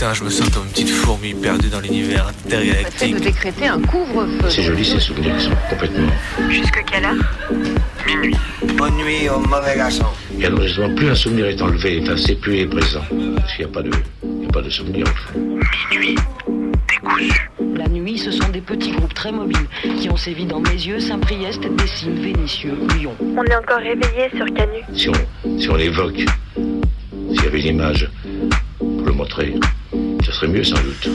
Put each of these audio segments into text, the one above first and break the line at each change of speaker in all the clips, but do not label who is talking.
Putain, je me sens comme une petite fourmi perdue dans l'univers intergalactique.
de décréter un couvre-feu.
C'est joli ces souvenirs qui sont complètement.
Jusque quelle heure
Minuit.
Bonne nuit au mauvais garçon.
Et alors justement, plus un souvenir est enlevé, enfin c'est plus est présent. Parce qu'il n'y a pas de. Il n'y a pas de souvenir au fond.
Minuit. Décousu.
La nuit, ce sont des petits groupes très mobiles qui ont sévi dans mes yeux, Saint-Priest, Dessines, Vénitieux, Lyon.
On est encore réveillé sur Canu.
Si on, si on l'évoque, s'il y avait une image pour le montrer, serait mieux sans doute.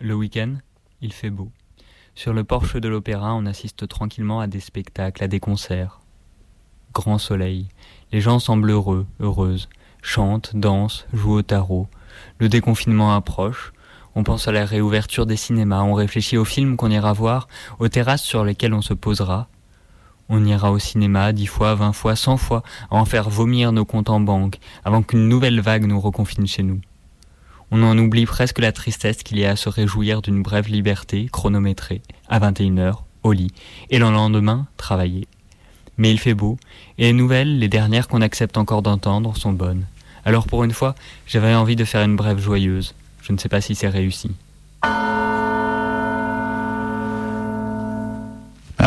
Le week-end, il fait beau. Sur le porche de l'opéra, on assiste tranquillement à des spectacles, à des concerts. Grand soleil. Les gens semblent heureux, heureuses. Chantent, dansent, jouent au tarot. Le déconfinement approche. On pense à la réouverture des cinémas. On réfléchit aux films qu'on ira voir, aux terrasses sur lesquelles on se posera. On ira au cinéma dix fois, vingt fois, cent fois, à en faire vomir nos comptes en banque, avant qu'une nouvelle vague nous reconfine chez nous. On en oublie presque la tristesse qu'il y a à se réjouir d'une brève liberté chronométrée, à 21h, au lit, et le lendemain, travailler. Mais il fait beau, et les nouvelles, les dernières qu'on accepte encore d'entendre, sont bonnes. Alors pour une fois, j'avais envie de faire une brève joyeuse. Je ne sais pas si c'est réussi.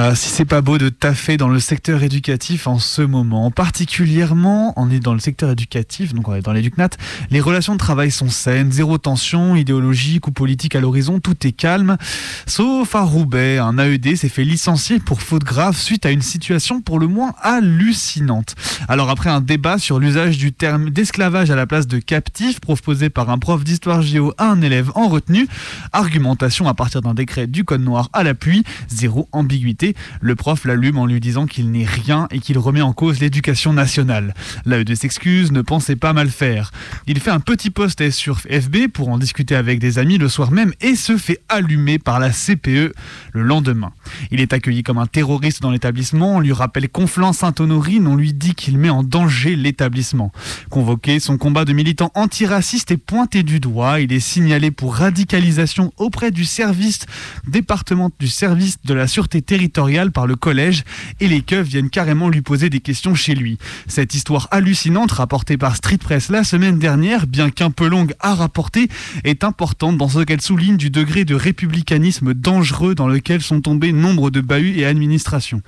Ah, si c'est pas beau de taffer dans le secteur éducatif en ce moment, particulièrement on est dans le secteur éducatif, donc on est dans l'éducnat, les relations de travail sont saines, zéro tension idéologique ou politique à l'horizon, tout est calme. Sauf à Roubaix, un AED s'est fait licencier pour faute grave suite à une situation pour le moins hallucinante. Alors après un débat sur l'usage du terme d'esclavage à la place de captif proposé par un prof d'histoire géo à un élève en retenue, argumentation à partir d'un décret du code noir à l'appui, zéro ambiguïté, le prof l'allume en lui disant qu'il n'est rien et qu'il remet en cause l'éducation nationale. L'AED s'excuse, ne pensait pas mal faire. Il fait un petit post sur FB pour en discuter avec des amis le soir même et se fait allumer par la CPE le lendemain. Il est accueilli comme un terroriste dans l'établissement, on lui rappelle Conflans-Sainte-Honorine, on lui dit qu'il met en danger l'établissement. Convoqué, son combat de militant antiraciste est pointé du doigt, il est signalé pour radicalisation auprès du service département du service de la sûreté territoriale par le collège et les keufs viennent carrément lui poser des questions chez lui. Cette histoire hallucinante rapportée par Street Press la semaine dernière, bien qu'un peu longue à rapporter, est importante dans ce qu'elle souligne du degré de républicanisme dangereux dans lequel sont tombés nombre de bahuts et administrations.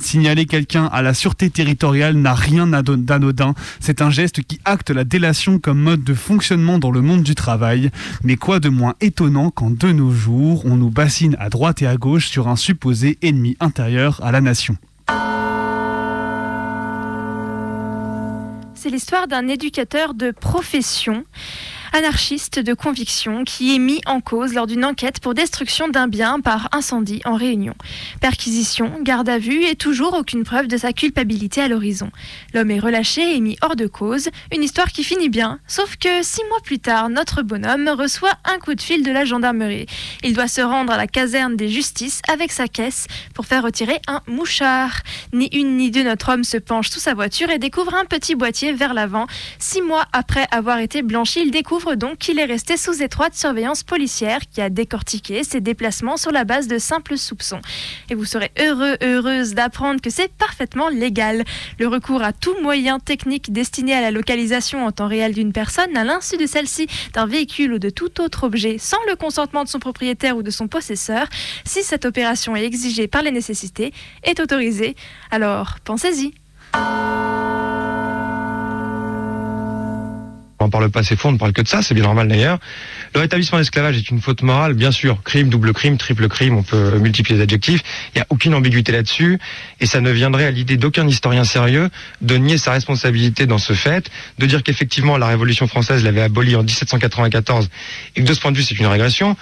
Signaler quelqu'un à la sûreté territoriale n'a rien d'anodin, c'est un geste qui acte la délation comme mode de fonctionnement dans le monde du travail. Mais quoi de moins étonnant quand de nos jours, on nous bassine à droite et à gauche sur un supposé ennemi? Intérieur à la nation.
C'est l'histoire d'un éducateur de profession anarchiste de conviction qui est mis en cause lors d'une enquête pour destruction d'un bien par incendie en Réunion. Perquisition, garde à vue et toujours aucune preuve de sa culpabilité à l'horizon. L'homme est relâché et mis hors de cause, une histoire qui finit bien, sauf que six mois plus tard, notre bonhomme reçoit un coup de fil de la gendarmerie. Il doit se rendre à la caserne des justices avec sa caisse pour faire retirer un mouchard. Ni une ni deux, notre homme se penche sous sa voiture et découvre un petit boîtier vers l'avant. Six mois après avoir été blanchi, il découvre donc qu'il est resté sous étroite surveillance policière qui a décortiqué ses déplacements sur la base de simples soupçons. Et vous serez heureux, heureuse d'apprendre que c'est parfaitement légal. Le recours à tout moyen technique destiné à la localisation en temps réel d'une personne, à l'insu de celle-ci, d'un véhicule ou de tout autre objet, sans le consentement de son propriétaire ou de son possesseur, si cette opération est exigée par les nécessités, est autorisé. Alors, pensez-y.
On parle pas assez fort, on ne parle que de ça, c'est bien normal d'ailleurs. Le rétablissement de l'esclavage est une faute morale, bien sûr. Crime, double crime, triple crime, on peut multiplier les adjectifs. Il n'y a aucune ambiguïté là-dessus. Et ça ne viendrait à l'idée d'aucun historien sérieux de nier sa responsabilité dans ce fait, de dire qu'effectivement la Révolution française l'avait aboli en 1794 et que de ce point de vue c'est une régression.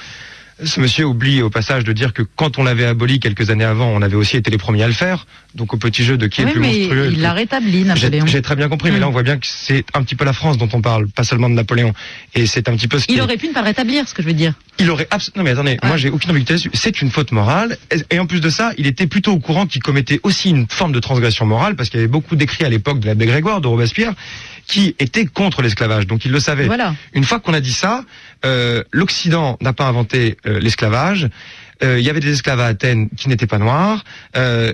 Ce monsieur oublie au passage de dire que quand on l'avait aboli quelques années avant, on avait aussi été les premiers à le faire. Donc au petit jeu de qui est
Oui,
le plus
mais
monstrueux.
il l'a rétabli, Napoléon.
j'ai très bien compris, mais
Mm.
là on voit bien que c'est un petit peu la France dont on parle, pas seulement de Napoléon. Et c'est un petit peu ce qui
Il
est-
aurait pu ne pas le rétablir, ce que je veux dire.
il aurait abs- non mais attendez, moi j'ai aucune ambiguïté là-dessus. C'est une faute morale et- et en plus de ça, il était plutôt au courant qu'il commettait aussi une forme de transgression morale parce qu'il y avait beaucoup d'écrits à l'époque de l'abbé Grégoire de Robespierre qui étaient contre l'esclavage. Donc il le savait.
Voilà.
Une fois qu'on a dit ça, euh, l'Occident n'a pas inventé euh, l'esclavage. Euh, Il y avait des esclaves à Athènes qui n'étaient pas noirs. Euh,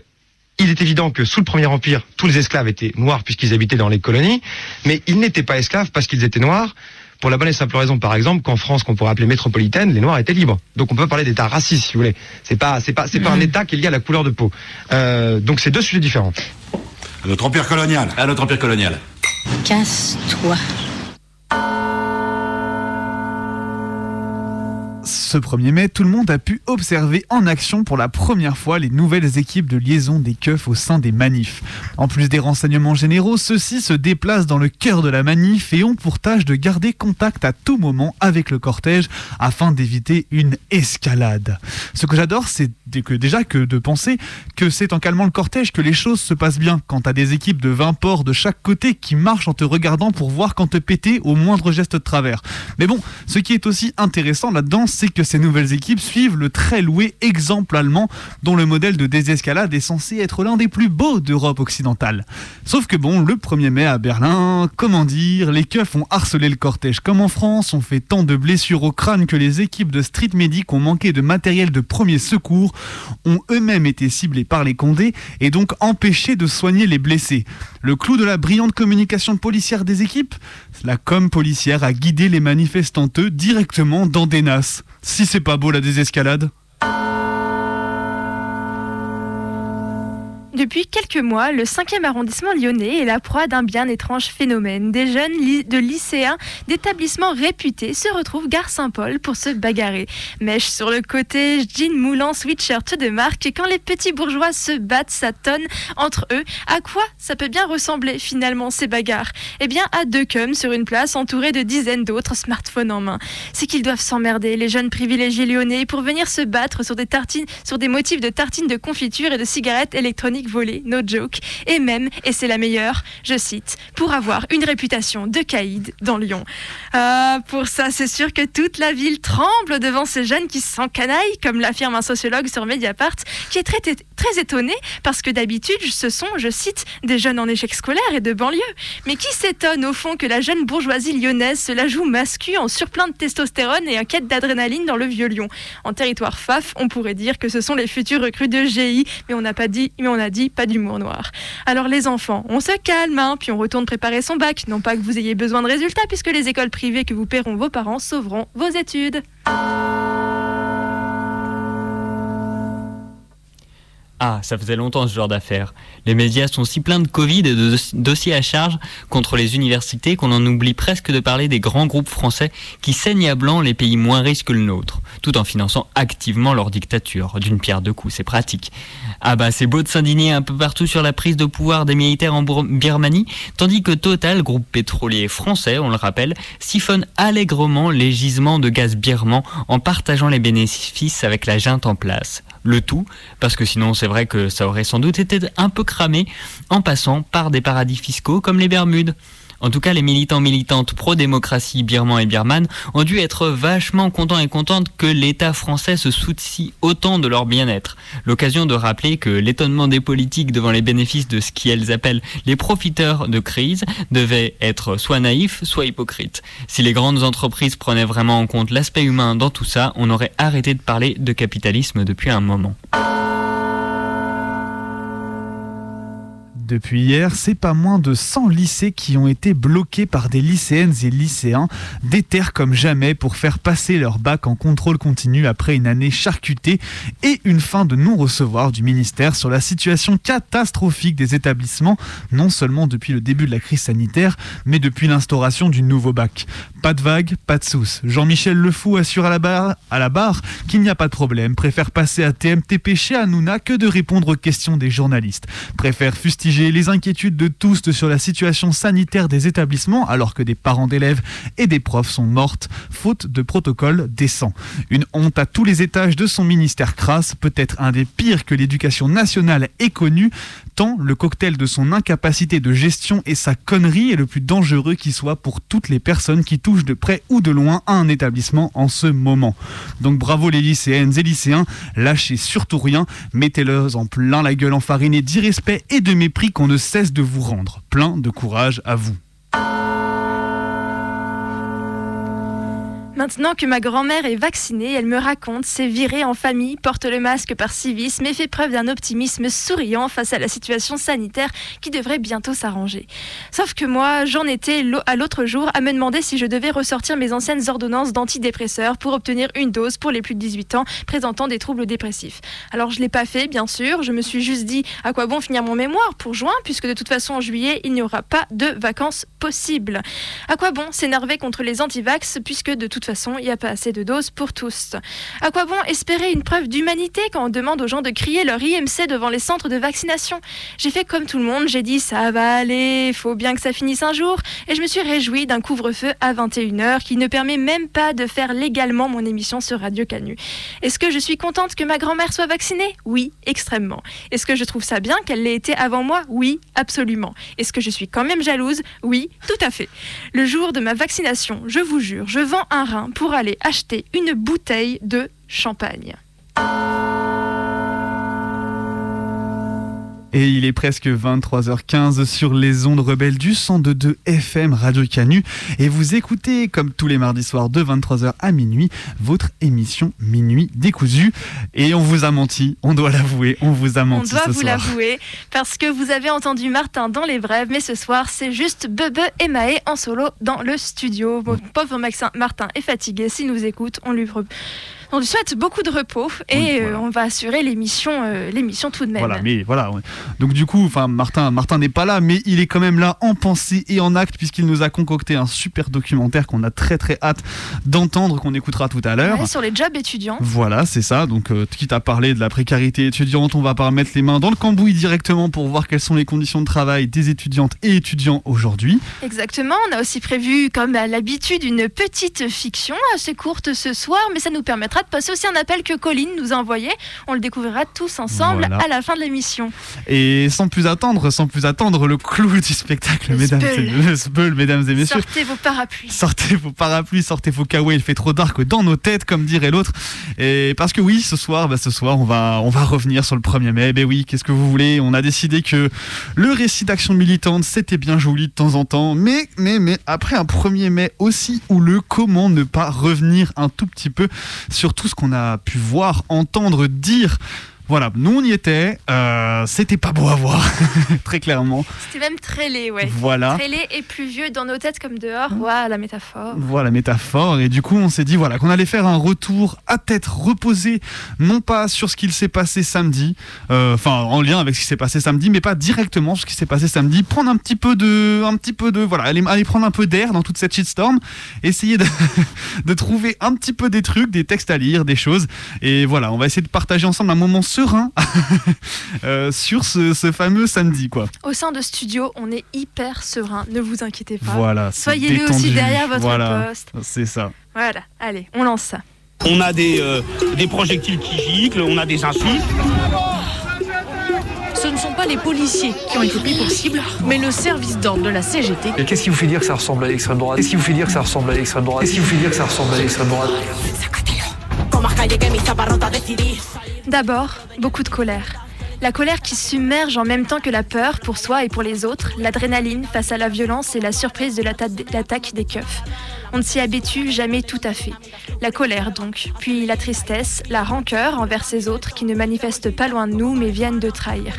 il est évident que sous le Premier Empire, tous les esclaves étaient noirs puisqu'ils habitaient dans les colonies, mais ils n'étaient pas esclaves parce qu'ils étaient noirs. Pour la bonne et simple raison, par exemple, qu'en France, qu'on pourrait appeler métropolitaine, les Noirs étaient libres. Donc on peut parler d'état raciste, si vous voulez. C'est pas, c'est pas, c'est pas un état qui est lié à la couleur de peau. Euh, donc c'est deux sujets différents.
À notre empire colonial. À notre empire colonial.
Casse-toi.
Ce 1er mai, tout le monde a pu observer en action pour la première fois les nouvelles équipes de liaison des keufs au sein des manifs. En plus des renseignements généraux, ceux-ci se déplacent dans le cœur de la manif et ont pour tâche de garder contact à tout moment avec le cortège afin d'éviter une escalade. Ce que j'adore, c'est que déjà que de penser que c'est en calmant le cortège que les choses se passent bien. Quand t'as des équipes de 20 porcs de chaque côté qui marchent en te regardant pour voir quand te péter au moindre geste de travers. Mais bon, ce qui est aussi intéressant là-dedans, c'est que ces nouvelles équipes suivent le très loué exemple allemand dont le modèle de désescalade est censé être l'un des plus beaux d'Europe occidentale. Sauf que bon, le 1er mai à Berlin, comment dire, les keufs ont harcelé le cortège comme en France, ont fait tant de blessures au crâne que les équipes de street medic ont manqué de matériel de premier secours, ont eux-mêmes été ciblés par les condés et donc empêchés de soigner les blessés. Le clou de la brillante communication policière des équipes La com policière a guidé les manifestanteux directement dans des nasses. Si c'est pas beau la désescalade
Depuis quelques mois, le 5e arrondissement lyonnais est la proie d'un bien étrange phénomène. Des jeunes de lycéens d'établissements réputés se retrouvent gare Saint-Paul pour se bagarrer. Mèche sur le côté, jean moulant, sweatshirt de marque, et quand les petits bourgeois se battent, s'attonnent entre eux, à quoi ça peut bien ressembler finalement ces bagarres? Eh bien à deux cums sur une place entourée de dizaines d'autres smartphones en main. C'est qu'ils doivent s'emmerder, les jeunes privilégiés lyonnais, pour venir se battre sur des tartines, sur des motifs de tartines de confiture et de cigarettes électroniques volées, no joke, et même, et c'est la meilleure, je cite, pour avoir une réputation de caïd dans Lyon. Ah, pour ça, c'est sûr que toute la ville tremble devant ces jeunes qui s'encanaillent, comme l'affirme un sociologue sur Mediapart, qui est très, très étonné parce que d'habitude, ce sont, je cite, des jeunes en échec scolaire et de banlieue. Mais qui s'étonne au fond que la jeune bourgeoisie lyonnaise se la joue mascu en surplein de testostérone et en quête d'adrénaline dans le vieux Lyon En territoire FAF, on pourrait dire que ce sont les futurs recrues de GI, mais on n'a pas dit, mais on a dit pas d'humour noir. Alors les enfants, on se calme, hein, puis on retourne préparer son bac. Non pas que vous ayez besoin de résultats, puisque les écoles privées que vous paieront vos parents sauveront vos études.
Ah, ça faisait longtemps ce genre d'affaires. Les médias sont si pleins de Covid et de dos- dossiers à charge contre les universités qu'on en oublie presque de parler des grands groupes français qui saignent à blanc les pays moins riches que le nôtre, tout en finançant activement leur dictature. D'une pierre deux coups, c'est pratique. Ah bah c'est beau de s'indigner un peu partout sur la prise de pouvoir des militaires en Birmanie, tandis que Total, groupe pétrolier français, on le rappelle, siphonne allègrement les gisements de gaz birman en partageant les bénéfices avec la junte en place. Le tout, parce que sinon c'est vrai que ça aurait sans doute été un peu cramé en passant par des paradis fiscaux comme les Bermudes. En tout cas, les militants militantes pro-démocratie birman et birmanes ont dû être vachement contents et contentes que l'État français se soucie autant de leur bien-être. L'occasion de rappeler que l'étonnement des politiques devant les bénéfices de ce qu'elles appellent les profiteurs de crise devait être soit naïf, soit hypocrite. Si les grandes entreprises prenaient vraiment en compte l'aspect humain dans tout ça, on aurait arrêté de parler de capitalisme depuis un moment.
Depuis hier, c'est pas moins de 100 lycées qui ont été bloqués par des lycéennes et lycéens, déter comme jamais pour faire passer leur bac en contrôle continu après une année charcutée et une fin de non-recevoir du ministère sur la situation catastrophique des établissements, non seulement depuis le début de la crise sanitaire, mais depuis l'instauration du nouveau bac. Pas de vague, pas de souce. Jean-Michel Le Fou assure à la barre, à la barre qu'il n'y a pas de problème, préfère passer à TMTP chez Hanouna que de répondre aux questions des journalistes, préfère fustiger mitigées, les inquiétudes de tous sur la situation sanitaire des établissements, alors que des parents d'élèves et des profs sont mortes, faute de protocole décent. Une honte à tous les étages de son ministère crasse, peut-être un des pires que l'éducation nationale ait connu, tant le cocktail de son incapacité de gestion et sa connerie est le plus dangereux qui soit pour toutes les personnes qui touchent de près ou de loin à un établissement en ce moment. Donc bravo les lycéennes et lycéens, lâchez surtout rien, mettez-leur en plein la gueule enfarinée d'irrespect et de mépris qu'on ne cesse de vous rendre. Plein de courage à vous.
Maintenant que ma grand-mère est vaccinée, elle me raconte s'est virée en famille, porte le masque par civisme et fait preuve d'un optimisme souriant face à la situation sanitaire qui devrait bientôt s'arranger. Sauf que moi, j'en étais à l'autre jour à me demander si je devais ressortir mes anciennes ordonnances d'antidépresseurs pour obtenir une dose pour les plus de 18 ans présentant des troubles dépressifs. Alors je l'ai pas fait, bien sûr, je me suis juste dit à quoi bon finir mon mémoire pour juin, puisque de toute façon en juillet, il n'y aura pas de vacances possibles. À quoi bon s'énerver contre les antivax, puisque de toute façon, il n'y a pas assez de doses pour tous. À quoi bon espérer une preuve d'humanité quand on demande aux gens de crier leur IMC devant les centres de vaccination? J'ai fait comme tout le monde, j'ai dit ça va aller, faut bien que ça finisse un jour, et je me suis réjouie d'un couvre-feu à 21h qui ne permet même pas de faire légalement mon émission sur Radio Canu. Est-ce que je suis contente que ma grand-mère soit vaccinée? Oui, extrêmement. Est-ce que je trouve ça bien qu'elle l'ait été avant moi? Oui, absolument. Est-ce que je suis quand même jalouse? Oui, tout à fait. Le jour de ma vaccination, je vous jure, je vends un pour aller acheter une bouteille de champagne.
Et il est presque 23h15 sur les ondes rebelles du 102.2 FM Radio Canu. Et vous écoutez, comme tous les mardis soirs de 23h à minuit, votre émission Minuit décousu. Et on vous a menti, on doit l'avouer, on vous a menti.
On doit vous l'avouer, parce que vous avez entendu Martin dans les brèves, mais ce soir, c'est juste Bebe et Maë en solo dans le studio. Pauvre Maxin Martin est fatigué. S'il nous écoute, on lui on lui souhaite beaucoup de repos et euh, on va assurer l'émission, euh, l'émission tout de même.
Voilà, mais voilà. Donc du coup, enfin Martin, Martin n'est pas là, mais il est quand même là en pensée et en acte puisqu'il nous a concocté un super documentaire qu'on a très très hâte d'entendre, qu'on écoutera tout à l'heure.
sur les jobs étudiants.
Voilà, c'est ça. Donc euh, quitte à parler de la précarité étudiante, on va pas mettre les mains dans le cambouis directement pour voir quelles sont les conditions de travail des étudiantes et étudiants aujourd'hui.
Exactement. On a aussi prévu, comme à l'habitude, une petite fiction assez courte ce soir, mais ça nous permettra de passer aussi un appel que Colline nous a envoyé. On le découvrira tous ensemble à la fin de l'émission.
Et sans plus attendre, sans plus attendre, le clou du spectacle, mesdames, et, mesdames et messieurs.
Sortez vos parapluies.
Sortez vos parapluies, sortez vos kawaii, il fait trop dark dans nos têtes, comme dirait l'autre. Et parce que oui, ce soir, bah, ce soir, on va, on va revenir sur le 1er mai. Ben oui, qu'est-ce que vous voulez? On a décidé que le récit d'action militante, c'était bien joli de temps en temps, mais, mais, mais après un 1er mai aussi le comment ne pas revenir un tout petit peu sur tout ce qu'on a pu voir, entendre, dire voilà, nous on y était. Euh, c'était pas beau à voir, très clairement.
C'était même très laid, ouais.
Voilà.
Très laid et pluvieux dans nos têtes comme dehors. Voilà la métaphore.
Voilà la métaphore. Et du coup, on s'est dit voilà qu'on allait faire un retour à tête reposée, non pas sur ce qu'il s'est passé samedi, euh, enfin en lien avec ce qui s'est passé samedi, mais pas directement sur ce qui s'est passé samedi. Prendre un petit peu de, un petit peu de, voilà, aller, aller prendre un peu d'air dans toute cette shitstorm, essayer de, de trouver un petit peu des trucs, des textes à lire, des choses. Et voilà, on va essayer de partager ensemble un moment serein euh, sur ce, fameux samedi. Quoi.
Au sein de studio, on est hyper serein, ne vous inquiétez pas.
Voilà,
Soyez-le aussi derrière votre
voilà,
poste.
C'est ça.
Voilà, allez, on lance ça.
On a des, euh, des projectiles qui giclent, on a des insultes.
Ce ne sont pas les policiers qui ont été pris pour cible, mais le service d'ordre de la CGT.
Et qu'est-ce qui vous fait dire que ça ressemble à l'extrême droite? Qu'est-ce qui vous fait dire que ça ressemble à l'extrême droite? Qu'est-ce qui vous fait dire que ça ressemble à l'extrême droite?
D'abord, beaucoup de colère. La colère qui submerge en même temps que la peur pour soi et pour les autres, l'adrénaline face à la violence et la surprise de l'attaque des keufs. On ne s'y habitue jamais tout à fait. La colère donc, puis la tristesse, la rancœur envers ces autres qui ne manifestent pas loin de nous mais viennent de trahir.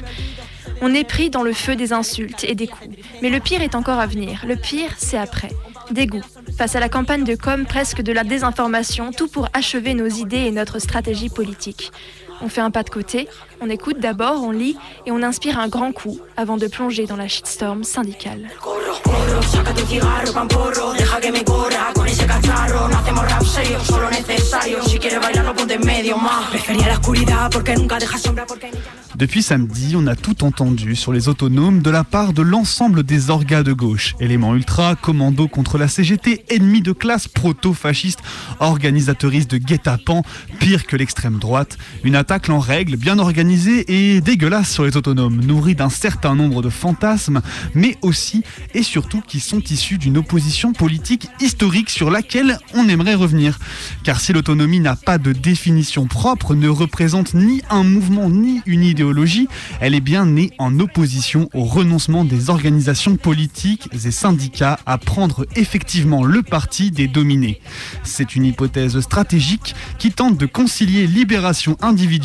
On est pris dans le feu des insultes et des coups. Mais le pire est encore à venir. Le pire, c'est après. Dégoût. Face à la campagne de com, presque de la désinformation, tout pour achever nos idées et notre stratégie politique. On fait un pas de côté, on écoute d'abord, on lit et on inspire un grand coup avant de plonger dans la shitstorm syndicale.
Depuis samedi, on a tout entendu sur les autonomes de la part de l'ensemble des orgas de gauche. Éléments ultra, commando contre la CGT, ennemis de classe, proto-fasciste, organisatrice de guet-apens, pire que l'extrême droite. Une en règle, bien organisée et dégueulasse sur les autonomes, nourrie d'un certain nombre de fantasmes, mais aussi et surtout qui sont issus d'une opposition politique historique sur laquelle on aimerait revenir. Car si l'autonomie n'a pas de définition propre, ne représente ni un mouvement ni une idéologie, elle est bien née en opposition au renoncement des organisations politiques et syndicats à prendre effectivement le parti des dominés. C'est une hypothèse stratégique qui tente de concilier libération individuelle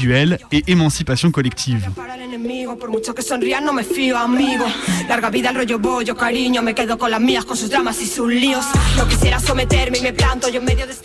et émancipation collective.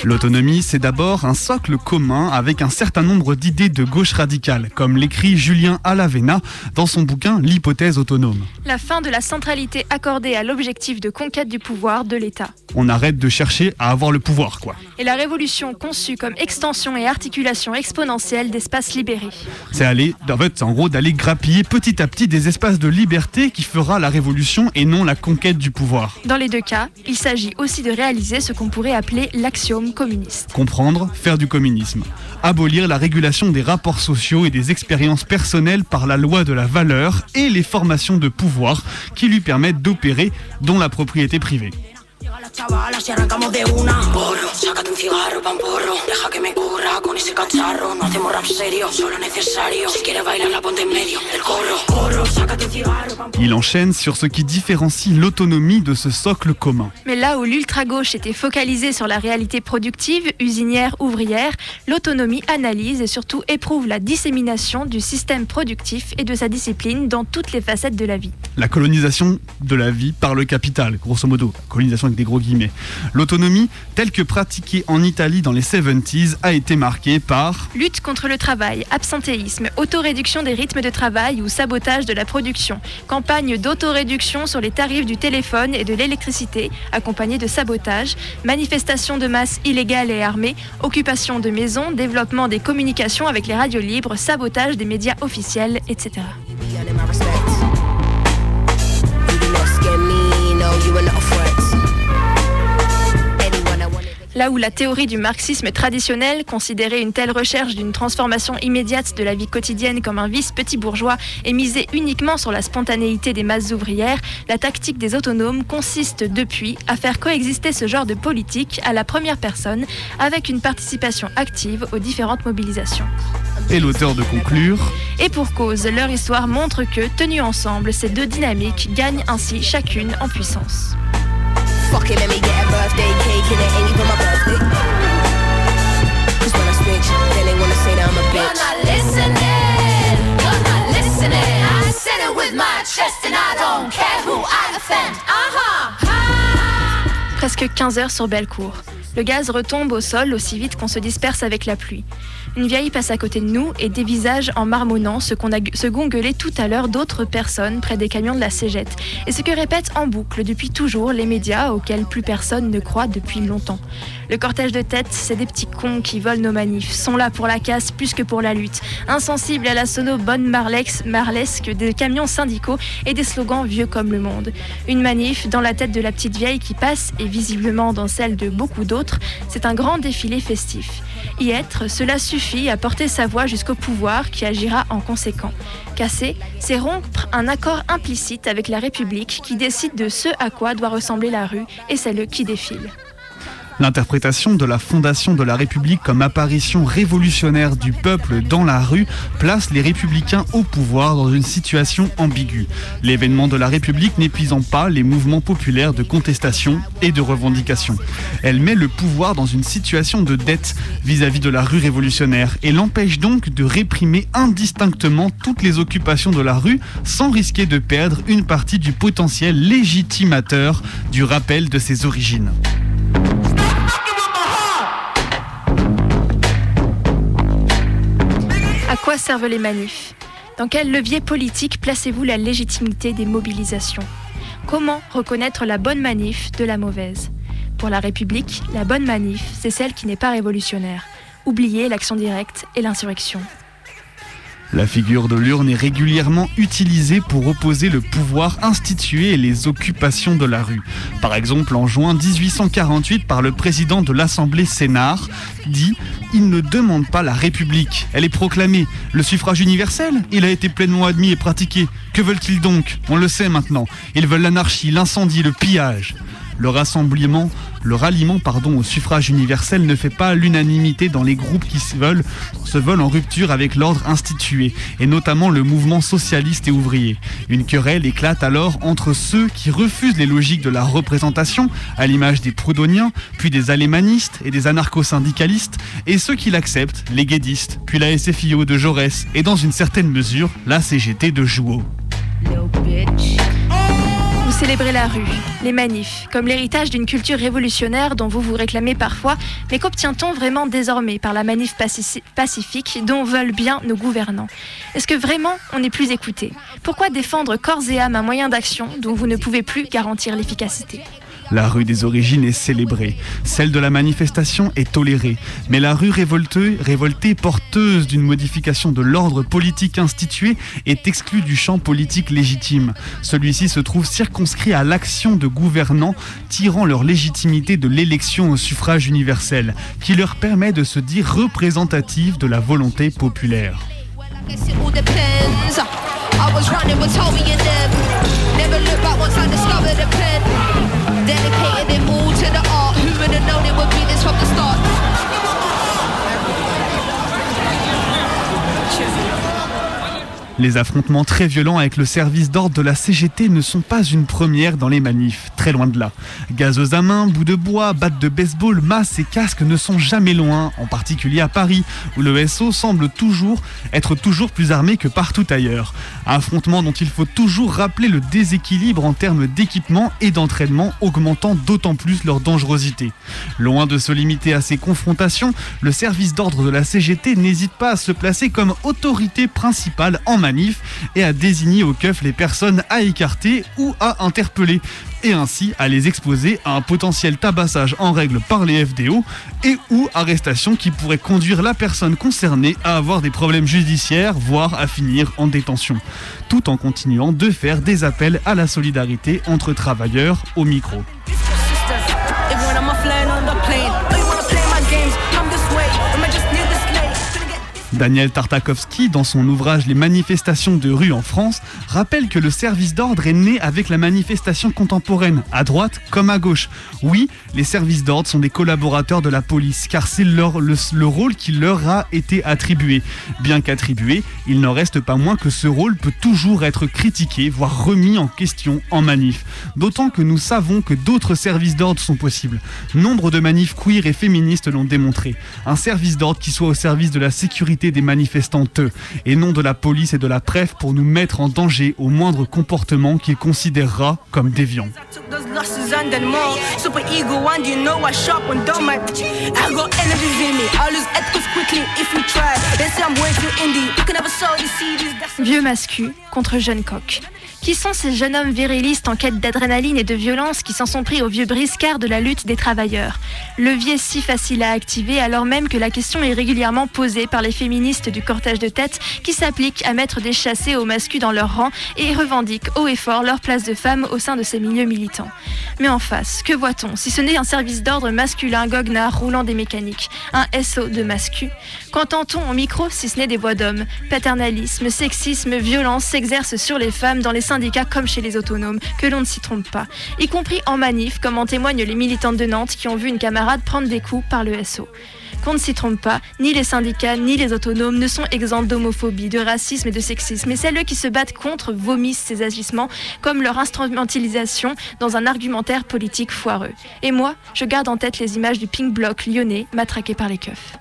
L'autonomie, c'est d'abord un socle commun avec un certain nombre d'idées de gauche radicale, comme l'écrit Julien Alavena dans son bouquin L'hypothèse autonome.
La fin de la centralité accordée à l'objectif de conquête du pouvoir de l'État.
On arrête de chercher à avoir le pouvoir, quoi.
Et la révolution conçue comme extension et articulation exponentielle libérés.
C'est aller, en fait, en gros, d'aller grappiller petit à petit des espaces de liberté qui fera la révolution et non la conquête du pouvoir.
Dans les deux cas, il s'agit aussi de réaliser ce qu'on pourrait appeler l'axiome communiste.
Comprendre, faire du communisme. Abolir la régulation des rapports sociaux et des expériences personnelles par la loi de la valeur et les formations de pouvoir qui lui permettent d'opérer, dont la propriété privée. Il enchaîne sur ce qui différencie l'autonomie de ce socle commun.
Mais là où l'ultra-gauche était focalisée sur la réalité productive, usinière, ouvrière, l'autonomie analyse et surtout éprouve la dissémination du système productif et de sa discipline dans toutes les facettes de la vie.
La colonisation de la vie par le capital, grosso modo. Colonisation avec des gros guillemets. L'autonomie, telle que pratiquée en Italie dans les 70s, a été marquée par
lutte contre le travail, absentéisme, autoréduction des rythmes de travail ou sabotage de la production, campagne d'autoréduction sur les tarifs du téléphone et de l'électricité, accompagnée de sabotage, manifestations de masse illégales et armées, occupation de maisons, développement des communications avec les radios libres, sabotage des médias officiels, etc. Là où la théorie du marxisme traditionnel considérait une telle recherche d'une transformation immédiate de la vie quotidienne comme un vice petit bourgeois et misait uniquement sur la spontanéité des masses ouvrières, la tactique des autonomes consiste depuis à faire coexister ce genre de politique à la première personne avec une participation active aux différentes mobilisations.
Et l'auteur de conclure
Et pour cause, leur histoire montre que, tenues ensemble, ces deux dynamiques gagnent ainsi chacune en puissance. Fuck it, let me get a birthday cake and it ain't even my birthday. Cause when I switch, then they wanna say that I'm a bitch. You're not listening, you're not listening. I said it with my chest and I don't care who I offend. Uh -huh. Presque 15 heures sur Bellecour. Le gaz retombe au sol aussi vite qu'on se disperse avec la pluie. Une vieille passe à côté de nous et dévisage en marmonnant ce qu'on a ce tout à l'heure d'autres personnes près des camions de la Cégette et ce que répètent en boucle depuis toujours les médias auxquels plus personne ne croit depuis longtemps. Le cortège de tête, c'est des petits cons qui volent nos manifs, sont là pour la casse plus que pour la lutte, insensibles à la sono bonne marlex, marlesque des camions syndicaux et des slogans vieux comme le monde. Une manif dans la tête de la petite vieille qui passe et visiblement dans celle de beaucoup d'autres, c'est un grand défilé festif. Y être, cela suffit à porter sa voix jusqu'au pouvoir qui agira en conséquent. Casser, c'est rompre un accord implicite avec la République qui décide de ce à quoi doit ressembler la rue et celle qui défile.
L'interprétation de la fondation de la République comme apparition révolutionnaire du peuple dans la rue place les républicains au pouvoir dans une situation ambiguë. L'événement de la République n'épuisant pas les mouvements populaires de contestation et de revendication. Elle met le pouvoir dans une situation de dette vis-à-vis de la rue révolutionnaire et l'empêche donc de réprimer indistinctement toutes les occupations de la rue sans risquer de perdre une partie du potentiel légitimateur du rappel de ses origines.
Servent les manifs Dans quel levier politique placez-vous la légitimité des mobilisations? Comment reconnaître la bonne manif de la mauvaise? Pour la République, la bonne manif, c'est celle qui n'est pas révolutionnaire. Oubliez l'action directe et l'insurrection.
La figure de l'urne est régulièrement utilisée pour opposer le pouvoir institué et les occupations de la rue. Par exemple, en juin 1848, par le président de l'Assemblée Sénard, dit Il ne demande pas la République. Elle est proclamée. Le suffrage universel Il a été pleinement admis et pratiqué. Que veulent-ils donc? On le sait maintenant. Ils veulent l'anarchie, l'incendie, le pillage. Le rassemblement, le ralliement pardon, au suffrage universel ne fait pas l'unanimité dans les groupes qui se veulent, se veulent en rupture avec l'ordre institué, et notamment le mouvement socialiste et ouvrier. Une querelle éclate alors entre ceux qui refusent les logiques de la représentation, à l'image des proudhoniens, puis des alémanistes et des anarcho-syndicalistes, et ceux qui l'acceptent, les guédistes, puis la SFIO de Jaurès, et dans une certaine mesure, la CGT de Jouot.
Célébrez la rue, les manifs, comme l'héritage d'une culture révolutionnaire dont vous vous réclamez parfois, mais qu'obtient-on vraiment désormais par la manif paci- pacifique dont veulent bien nos gouvernants? Est-ce que vraiment on n'est plus écouté? Pourquoi défendre corps et âme un moyen d'action dont vous ne pouvez plus garantir l'efficacité?
La rue des origines est célébrée, celle de la manifestation est tolérée, mais la rue révoltée, révoltée porteuse d'une modification de l'ordre politique institué est exclue du champ politique légitime. Celui-ci se trouve circonscrit à l'action de gouvernants tirant leur légitimité de l'élection au suffrage universel, qui leur permet de se dire représentatifs de la volonté populaire.
Dedicated it all to the art. Who would have known it would be this
Les affrontements très violents avec le service d'ordre de la CGT ne sont pas une première dans les manifs, très loin de là. Gazeuses à main, bouts de bois, battes de baseball, masses et casques ne sont jamais loin, en particulier à Paris, où le SO semble toujours être toujours plus armé que partout ailleurs. Affrontements dont il faut toujours rappeler le déséquilibre en termes d'équipement et d'entraînement, augmentant d'autant plus leur dangerosité. Loin de se limiter à ces confrontations, le service d'ordre de la CGT n'hésite pas à se placer comme autorité principale en et à désigner au keuf les personnes à écarter ou à interpeller et ainsi à les exposer à un potentiel tabassage en règle par les FDO et ou arrestation qui pourrait conduire la personne concernée à avoir des problèmes judiciaires, voire à finir en détention, tout en continuant de faire des appels à la solidarité entre travailleurs au micro. Daniel Tartakovsky, dans son ouvrage Les manifestations de rue en France, rappelle que le service d'ordre est né avec la manifestation contemporaine, à droite comme à gauche. Oui, les services d'ordre sont des collaborateurs de la police, car c'est le rôle qui leur a été attribué. Bien qu'attribué, il n'en reste pas moins que ce rôle peut toujours être critiqué, voire remis en question en manif. D'autant que nous savons que d'autres services d'ordre sont possibles. Nombre de manifs queer et féministes l'ont démontré. Un service d'ordre qui soit au service de la sécurité des manifestantes et non de la police et de la préf pour nous mettre en danger au moindre comportement qu'il considérera comme déviant.
Vieux mascu contre jeune coq. Qui sont ces jeunes hommes virilistes en quête d'adrénaline et de violence qui s'en sont pris au vieux briscard de la lutte des travailleurs? Levier si facile à activer alors même que la question est régulièrement posée par les féministes du cortège de tête qui s'appliquent à mettre des chassés aux mascus dans leur rang et revendiquent haut et fort leur place de femme au sein de ces milieux militants. Mais en face, que voit-on si ce n'est un service d'ordre masculin goguenard roulant des mécaniques, un SO de mascu? Qu'entend-on au micro si ce n'est des voix d'hommes? Paternalisme, sexisme, violence s'exercent sur les femmes dans les syndicats comme chez les autonomes, que l'on ne s'y trompe pas, y compris en manif, comme en témoignent les militantes de Nantes qui ont vu une camarade prendre des coups par le SO. Qu'on ne s'y trompe pas, ni les syndicats ni les autonomes ne sont exempts d'homophobie, de racisme et de sexisme, et celles qui se battent contre vomissent ces agissements comme leur instrumentalisation dans un argumentaire politique foireux. Et moi, je garde en tête les images du pink bloc lyonnais matraqué par les keufs.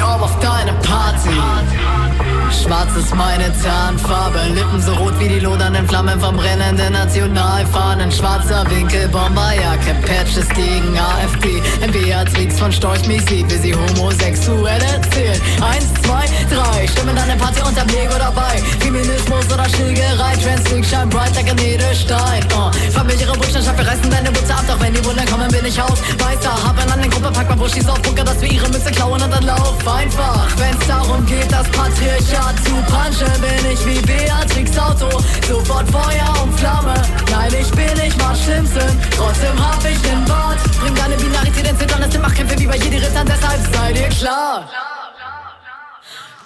Ich kaum auf deine Party. Schwarz ist meine Tarnfarbe, Lippen so rot wie die lodernden Flammen vom brennenden Nationalfahnen. Schwarzer Winkel, Bomberjacke, Patches gegen AfD. Ein Beatrix von Storch mich sieht, wie sie homosexuell erzählt. Eins, zwei, drei, stimmen dann eine Party unter Lego dabei. Feminismus oder Schlägerei, Trans shine bright like a Edelstein. Uh, familiäre Buchstaben, wir reißen deine Butze ab, doch wenn die Wunder kommen, bin ich aus. Weißer, hab an den Gruppe, pack mal Buschis auf Bunker, dass wir ihre Mütze klauen und dann lauf einfach. Wenn's darum geht, das Patriarchat zu punchen, bin ich wie Beatrix Auto. Sofort Feuer und Flamme. Nein, ich bin nicht mal Simpson, trotzdem hab ich den Bart. Bring deine Binarität ins Zittern, es sind Machtkämpfe wie bei jedem Ritter, deshalb sei dir klar.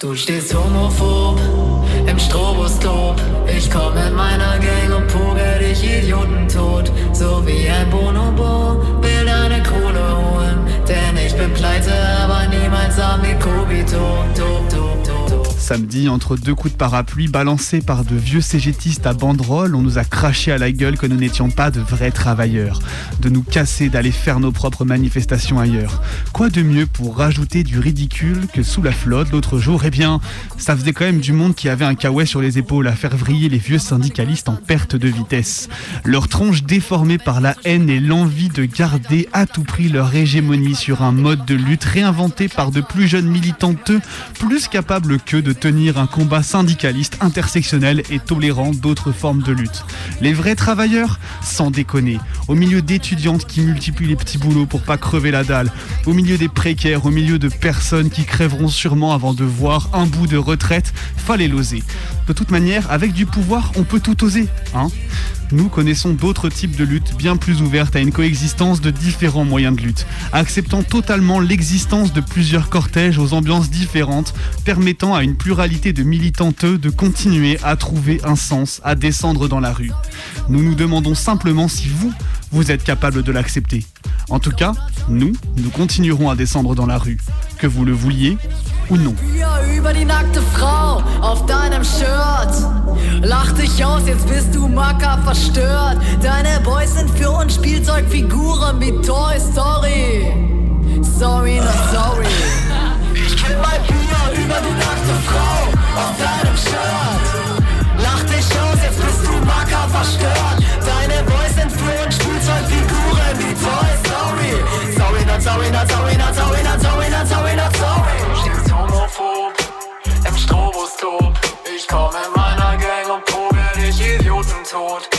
Du stehst homophob im Stroboskop. Ich komm in meiner Gang und pugel dich Idioten tot. So wie ein Bonobo will deine Kohle holen. Denn ich bin pleite, aber niemals am. Top, top, top, top.
Samedi, entre deux coups de parapluie balancés par de vieux cégétistes à banderole, on nous a craché à la gueule que nous n'étions pas de vrais travailleurs, de nous casser, d'aller faire nos propres manifestations ailleurs. Quoi de mieux pour rajouter du ridicule que sous la flotte l'autre jour? Eh bien, ça faisait quand même du monde qui avait un caouet sur les épaules à faire vriller les vieux syndicalistes en perte de vitesse. Leurs tronches déformées par la haine et l'envie de garder à tout prix leur hégémonie sur un mode de lutte réinventé par de plus jeunes militanteux, plus capables qu'eux de tenir un combat syndicaliste intersectionnel et tolérant d'autres formes de lutte. Les vrais travailleurs, sans déconner, au milieu d'étudiantes qui multiplient les petits boulots pour pas crever la dalle, au milieu des précaires, au milieu de personnes qui crèveront sûrement avant de voir un bout de retraite, fallait l'oser. De toute manière, avec du pouvoir, on peut tout oser, hein nous connaissons d'autres types de luttes bien plus ouvertes à une coexistence de différents moyens de lutte, acceptant totalement l'existence de plusieurs cortèges aux ambiances différentes, permettant à une pluralité de militanteux de continuer à trouver un sens, à descendre dans la rue. Nous nous demandons simplement si vous, vous êtes capable de l'accepter. En tout cas, nous, nous continuerons à descendre dans la rue, que vous le vouliez ou non.
Sorry, not sorry. Ich kill mein Bier über die nackte Frau auf deinem Shirt. Lach dich aus, jetzt bist du Macker verstört. Sorry, not stehst homophob im Stroboskop. Ich komm in meiner Gang und probe dich Idioten tot.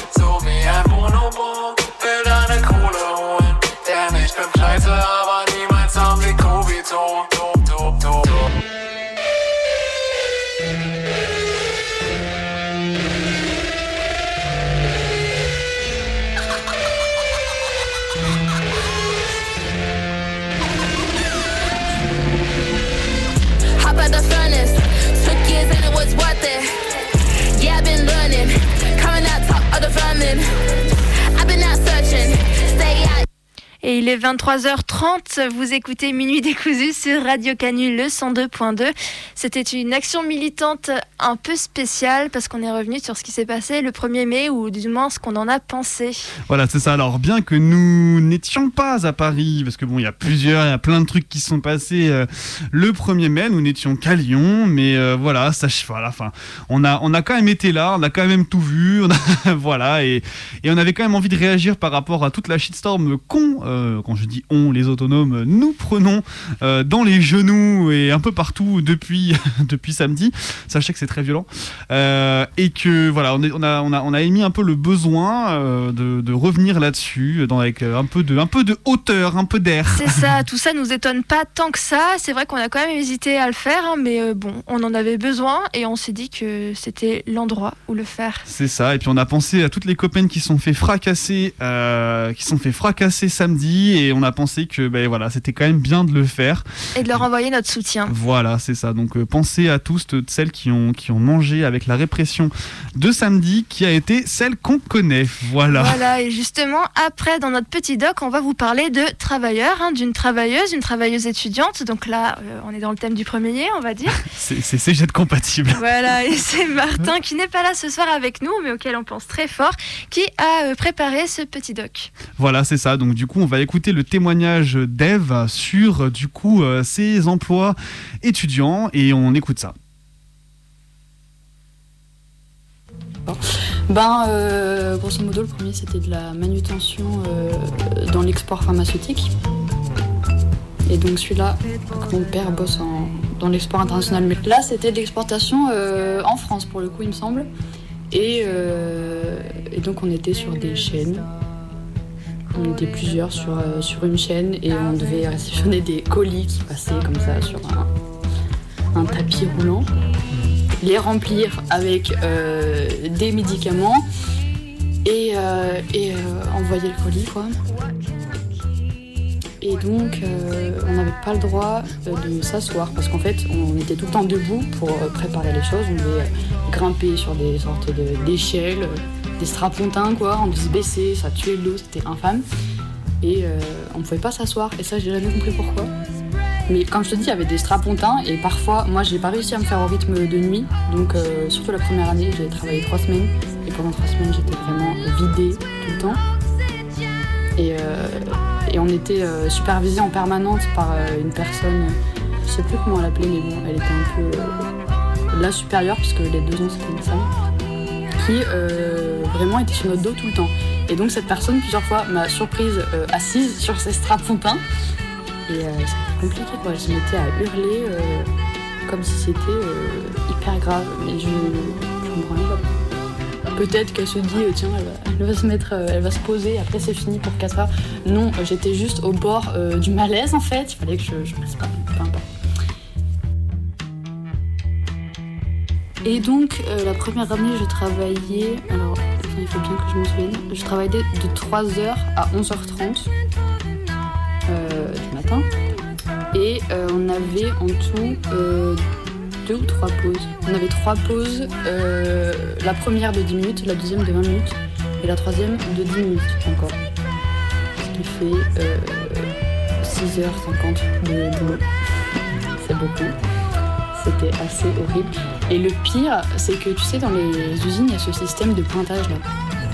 Et il est 23h30, vous écoutez Minuit décousu sur Radio Canu le 102.2. C'était une action militante un peu spéciale parce qu'on est revenu sur ce qui s'est passé le 1er mai ou du moins ce qu'on en a pensé.
Voilà, c'est ça. Alors, bien que nous n'étions pas à Paris, parce que bon, il y a plusieurs, il y a plein de trucs qui sont passés euh, le 1er mai, nous n'étions qu'à Lyon, mais euh, voilà, ça, voilà, enfin, on a, on a quand même été là, on a quand même tout vu, voilà, et, on avait quand même envie de réagir par rapport à toute la shitstorm euh, quand je dis on, les autonomes, nous prenons euh, dans les genoux et un peu partout depuis, depuis samedi. Sachez que c'est très violent. Euh, et que voilà, on, est- on a, on, a, on a émis un peu le besoin euh, de, de revenir là-dessus, avec euh, un peu, de, un peu de hauteur, un peu d'air.
C'est ça, tout ça nous étonne pas tant que ça. C'est vrai qu'on a quand même hésité à le faire, hein, mais euh, bon, on en avait besoin et on s'est dit que c'était l'endroit où le faire.
C'est ça, et puis on a pensé à toutes les copaines qui sont fait fracasser, euh, qui sont fait fracasser samedi, et on a pensé que ben voilà, c'était quand même bien de le faire.
Et de leur envoyer notre soutien.
Voilà, c'est ça. Donc euh, pensez à tous toutes celles qui ont qui ont mangé avec la répression de samedi, qui a été celle qu'on connaît. Voilà.
Voilà, et justement, après, dans notre petit doc, on va vous parler de travailleurs, hein, d'une travailleuse, une travailleuse étudiante. Donc là, euh, on est dans le thème du premier, on va dire.
C'est CGET compatible.
Voilà, et c'est Martin qui n'est pas là ce soir avec nous, mais auquel on pense très fort, qui a euh, préparé ce petit doc.
Voilà, c'est ça. Donc du coup, on va écouter le témoignage d'Eve sur euh, du coup euh, ses emplois étudiants et on écoute ça.
Ben, euh, grosso modo, le premier c'était de la manutention dans l'export pharmaceutique. Et donc celui-là, mon père bosse dans l'export international. Mais là, c'était de l'exportation en France pour le coup, il me semble. Et donc on était sur des chaînes. On était plusieurs sur, euh, sur une chaîne et on devait réceptionner des colis qui passaient comme ça sur un, tapis roulant. Les remplir avec euh, des médicaments et, euh, envoyer le colis quoi. Et donc, on n'avait pas le droit de s'asseoir parce qu'en fait, on était tout le temps debout pour préparer les choses. On devait grimper sur des sortes d'échelles, des strapontins, quoi. On devait se baisser, ça tuait de l'eau, c'était infâme. Et euh, on ne pouvait pas s'asseoir. Et ça, j'ai jamais compris pourquoi. Mais comme je te dis, il y avait des strapontins et parfois, moi, j'ai pas réussi à me faire au rythme de nuit. Donc, euh, surtout la première année, j'ai travaillé trois semaines. Et pendant trois semaines, j'étais vraiment vidée tout le temps. Et, euh, on était euh, supervisé en permanence par une personne, je sais plus comment elle l'appelait, mais bon, elle était un peu la supérieure, puisque les deux ans c'était une femme, qui vraiment était sur notre dos tout le temps. Et donc cette personne, plusieurs fois, m'a surprise euh, assise sur ses strapontins. Et euh, c'était compliqué, quoi. Elle se à hurler euh, comme si c'était hyper grave. Mais je, rendais pas Peut-être qu'elle se dit, tiens, elle va, se mettre, elle va se poser, après c'est fini pour 4 heures. Non, j'étais juste au bord du malaise en fait, il fallait que je, je reste pas, peu importe. Et donc, la première année, je travaillais, alors il faut bien que je me souvienne, je travaillais de 3h à 11h30 euh, du matin. Et euh, on avait en tout euh, deux ou trois pauses. On avait trois pauses, euh, la première de 10 minutes, la deuxième de 20 minutes et la troisième de 10 minutes encore. Ce qui fait euh, 6h50 de boulot. C'est beaucoup. C'était assez horrible. Et le pire, c'est que tu sais, dans les usines, il y a ce système de pointage là.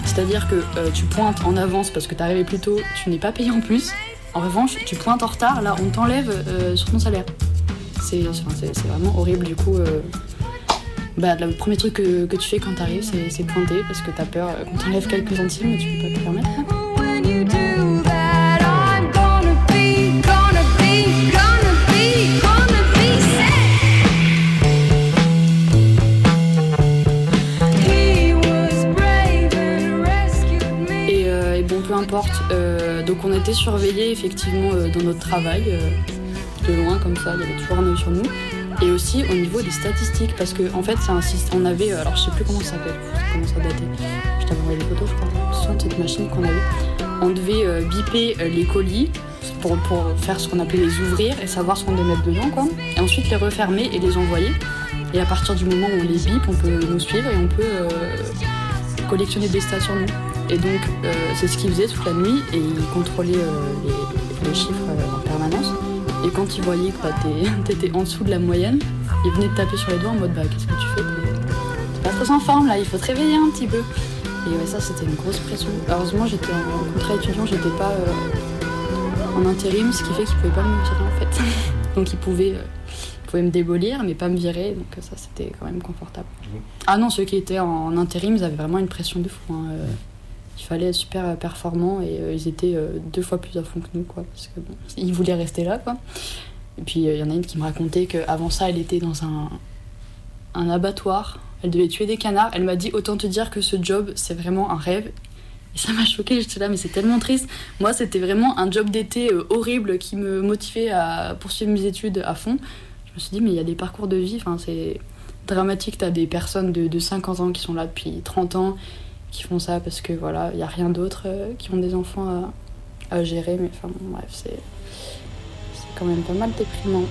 C'est-à-dire que euh, tu pointes en avance parce que tu arrivé plus tôt, tu n'es pas payé en plus. En revanche, tu pointes en retard, là, on t'enlève euh, sur ton salaire. C'est vraiment horrible du coup. euh, bah, le premier truc que, tu fais quand t'arrives, c'est pointer parce que t'as peur qu'on t'enlève quelques centimes et tu peux pas te permettre. Euh, donc on était surveillés effectivement euh, dans notre travail, euh, de loin comme ça, il y avait toujours un œil sur nous. Et aussi au niveau des statistiques, parce que en fait, c'est un système. On avait, alors je sais plus comment ça s'appelle, ça commence à dater. Je t'avais envoyé des photos, je crois, sur cette machine qu'on avait. On devait biper les colis pour, pour faire ce qu'on appelait les ouvrir et savoir ce qu'on devait mettre dedans, quoi. Et ensuite les refermer et les envoyer. Et à partir du moment où on les bip, on peut nous suivre et on peut collectionner des stats sur nous. Et donc, euh, c'est ce qu'ils faisaient toute la nuit et ils contrôlaient euh, les, les chiffres euh, en permanence. Et quand ils voyaient que bah, t'étais en dessous de la moyenne, ils venaient te taper sur les doigts en mode bah qu'est-ce que tu fais T'es- pas très en forme là, il faut te réveiller un petit peu. Et ouais, ça c'était une grosse pression. Heureusement, j'étais en contrat étudiant, j'étais pas en intérim, ce qui fait qu'ils pouvaient pas me virer en fait. donc ils pouvaient me démolir, mais pas me virer, donc ça c'était quand même confortable. Ah non, ceux qui étaient en intérim, ils avaient vraiment une pression de fou. hein, euh, il fallait être super performants et euh, ils étaient euh, deux fois plus à fond que nous, quoi, parce que bon, ils voulaient rester là, quoi. Et puis euh, il y en a une qui me racontait qu'avant ça, elle était dans un, un abattoir, elle devait tuer des canards. Elle m'a dit autant te dire que ce job, c'est vraiment un rêve. Et ça m'a choqué, j'étais là, mais c'est tellement triste. Moi, c'était vraiment un job d'été horrible qui me motivait à poursuivre mes études à fond. Je me suis dit, mais il y a des parcours de vie, enfin, c'est dramatique. T'as des personnes de 50 ans qui sont là depuis 30 ans, qui font ça parce que voilà, il n'y a rien d'autre, euh, qui ont des enfants à, gérer. Mais enfin, bon, bref, c'est quand même pas mal déprimant.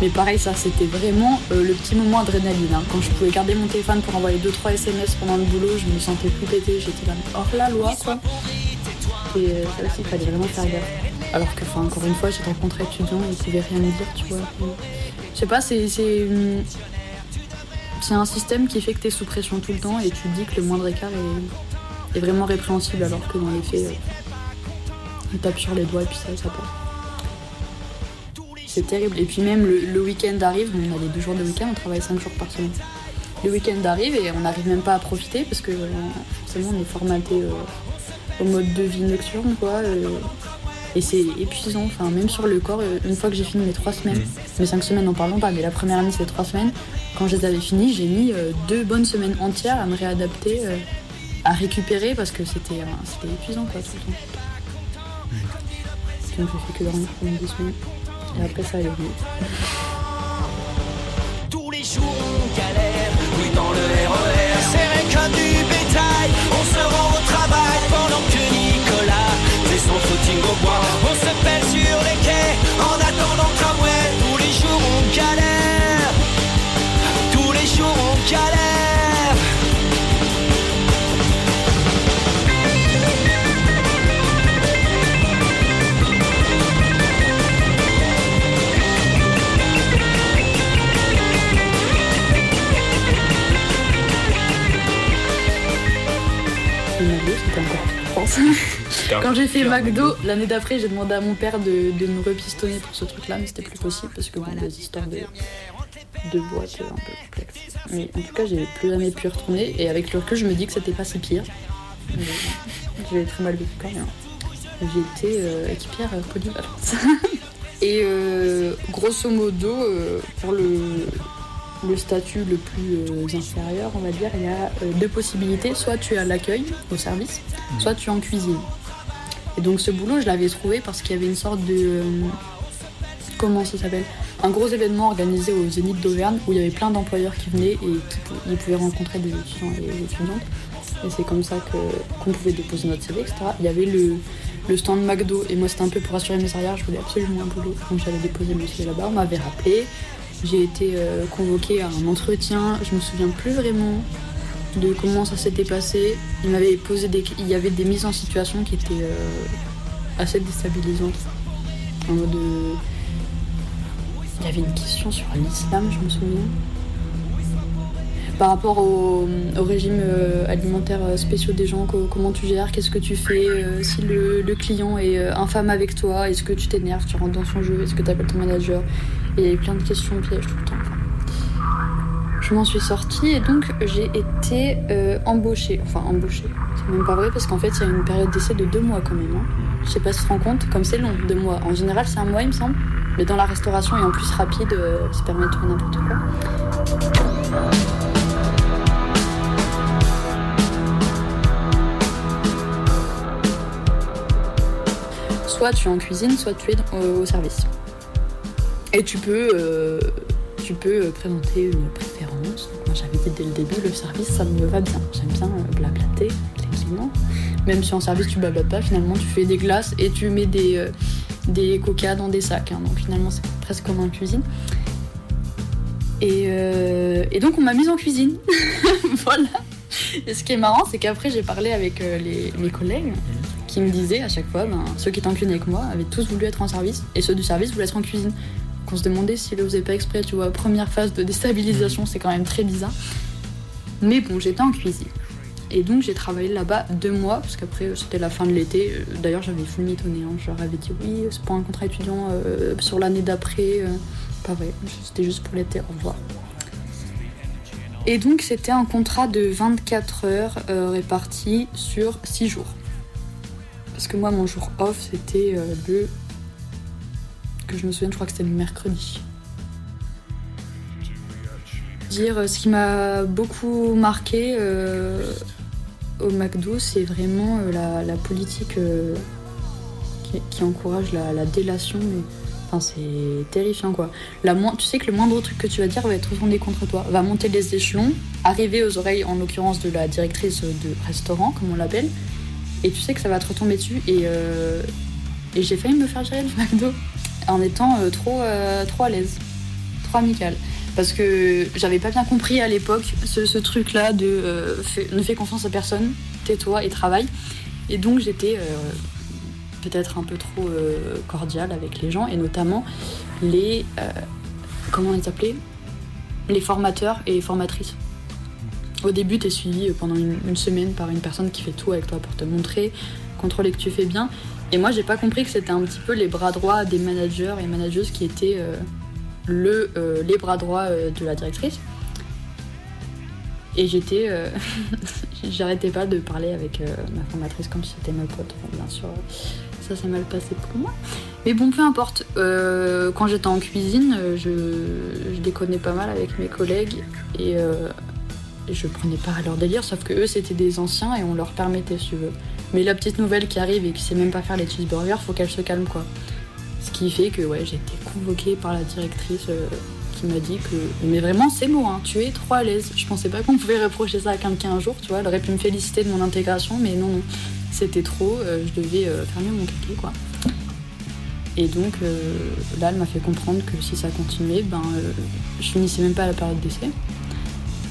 Mais pareil, ça c'était vraiment euh, le petit moment adrénaline. hein. Quand je pouvais garder mon téléphone pour envoyer 2-3 SMS pendant le boulot, je me sentais plus pété, j'étais là hors la loi quoi. Et euh, ça aussi, il fallait vraiment faire gaffe. Alors que, encore une fois, j'étais en contrat étudiant et ils pouvaient rien me dire, tu vois. Je sais pas, c'est. c'est hum, un système qui fait que tu es sous pression tout le temps et tu te dis que le moindre écart est, vraiment répréhensible alors que dans les faits, euh, ils sur les doigts et puis ça, ça passe. c'est terrible. Et puis même le, le week-end arrive, on a les deux jours de week-end, on travaille cinq jours par semaine. Le week-end arrive et on n'arrive même pas à profiter parce que euh, forcément on est formaté euh, au mode de vie nocturne quoi. euh, et c'est épuisant, enfin même sur le corps, euh, une fois que j'ai fini mes trois semaines, mes cinq semaines n'en parlons pas, mais la première année c'est trois semaines, quand je les avais finies, j'ai mis euh, deux bonnes semaines entières à me réadapter, euh, à récupérer parce que c'était euh, c'était épuisant quoi tout le temps. Donc j'ai fait que dormir pendant deux semaines. Et après ça allait mieux.
Tous les jours on galère, oui dans le RER, serré comme du bétail. On se rend au travail On se pèle sur les quais en attendant le tramway. Tous les jours on galère, tous les jours on galère.
Quand j'ai fait McDo, l'année d'après, j'ai demandé à mon père de, de me repistonner pour ce truc-là, mais c'était plus possible parce que bon, des histoires de, de boîtes un peu complexes. Mais en tout cas, j'ai plus jamais pu y retourner et avec le recul, je me dis que c'était pas si pire. J'ai très mal vécu quand même. J'ai été euh, équipière euh, polyvalente. et euh, grosso modo, euh, pour le, le statut le plus euh, inférieur, on va dire, il y a euh, deux possibilités. Soit tu es à l'accueil, au service, soit tu es en cuisine. Et donc ce boulot, je l'avais trouvé parce qu'il y avait une sorte de... euh, comment ça s'appelle? Un gros événement organisé au Zénith d'Auvergne où il y avait plein d'employeurs qui venaient et qui ils pouvaient rencontrer des étudiants et des étudiantes. Et c'est comme ça qu'on pouvait déposer notre CV, etc. Il y avait le, le stand McDo et moi c'était un peu pour assurer mes arrières, je voulais absolument un boulot. Donc j'avais déposé mon CV là-bas, on m'avait rappelé. J'ai été euh, convoquée à un entretien, je me souviens plus vraiment de comment ça s'était passé. Il m'avait posé des, il y avait des mises en situation qui étaient euh, assez déstabilisantes. Euh, il y avait une question sur l'islam, je me souviens. Par rapport au, régime euh, alimentaire spéciaux des gens, co- comment tu gères, qu'est-ce que tu fais, si le, client est infâme avec toi, est-ce que tu t'énerves, tu rentres dans son jeu, est-ce que tu appelles ton manager? Et il y avait plein de questions pièges tout le temps. Je m'en suis sortie et donc j'ai été euh, embauchée. Enfin, embauchée. C'est même pas vrai parce qu'en fait, il y a une période d'essai de deux mois quand même. hein. Je sais pas si tu te rends compte, comme c'est long, deux mois. En général, c'est un mois, il me semble. Mais dans la restauration et en plus rapide, euh, ça permet de faire n'importe quoi. Soit tu es en cuisine, soit tu es dans- au, service. Et tu peux, euh, tu peux euh, présenter une préférence. Moi j'avais dit dès le début, le service ça me va bien. J'aime bien euh, blablater les clients. Même si en service tu blablates pas, finalement tu fais des glaces et tu mets des, euh, des coca dans des sacs. hein. Donc finalement c'est presque comme en cuisine. Et, euh, donc on m'a mise en cuisine. voilà. Et ce qui est marrant, c'est qu'après j'ai parlé avec les- mes collègues qui me disaient à chaque fois, ben, ceux qui étaient en cuisine avec moi avaient tous voulu être en service et ceux du service voulaient être en cuisine. Donc on se demandait s'ils le faisaient pas exprès, tu vois. Première phase de déstabilisation, c'est quand même très bizarre. Mais bon, j'étais en cuisine. Et donc j'ai travaillé là-bas deux mois, parce qu'après c'était la fin de l'été. Euh, D'ailleurs j'avais full mitonné, hein. je leur avais dit oui, c'est pas un contrat étudiant euh, sur l'année d'après. euh, pas vrai, c'était juste pour l'été, au revoir. Et donc c'était un contrat de 24 heures euh, réparti sur 6 jours. Parce que moi mon jour off c'était le... que je me souviens, je crois que c'était le mercredi. Dire euh, ce qui m'a beaucoup marqué euh, au McDo, c'est vraiment euh, la, politique qui, encourage la, la délation. Mais, enfin, c'est terrifiant quoi. La tu sais que le moindre truc que tu vas dire va être retourné contre toi, va monter les échelons, arriver aux oreilles en l'occurrence de la directrice de restaurant, comme on l'appelle, et tu sais que ça va te retomber dessus. Et, et j'ai failli me faire gérer le McDo en étant euh, trop, euh, trop à l'aise, trop amicale. Parce que j'avais pas bien compris à l'époque ce, truc-là de euh, ne fais confiance à personne, tais-toi et travaille. Et donc j'étais peut-être un peu trop cordiale avec les gens et notamment les. comment on les appelait? Les formateurs et formatrices. Au début, tu es suivi pendant une semaine par une personne qui fait tout avec toi pour te montrer contrôler que tu fais bien. Et moi, j'ai pas compris que c'était un petit peu les bras droits des managers et manageuses qui étaient euh, le, euh, les bras droits euh, de la directrice. Et j'étais. J'arrêtais pas de parler avec ma formatrice comme si c'était ma pote. Bien sûr, ça s'est mal passé pour moi. Mais bon, peu importe. Quand j'étais en cuisine, je, déconnais pas mal avec mes collègues et, je prenais pas à leur délire, sauf que eux c'était des anciens et on leur permettait si tu veux. Mais la petite nouvelle qui arrive et qui sait même pas faire les cheeseburgers, faut qu'elle se calme quoi. Ce qui fait que ouais, j'ai été convoquée par la directrice euh, qui m'a dit que. Mais vraiment, c'est mots, hein, tu es trop à l'aise. Je pensais pas qu'on pouvait reprocher ça à quelqu'un un jour, tu vois. Elle aurait pu me féliciter de mon intégration, mais non, non. C'était trop, euh, je devais euh, faire mieux mon cahier quoi. Et donc euh, là, elle m'a fait comprendre que si ça continuait, ben, je finissais même pas la période d'essai.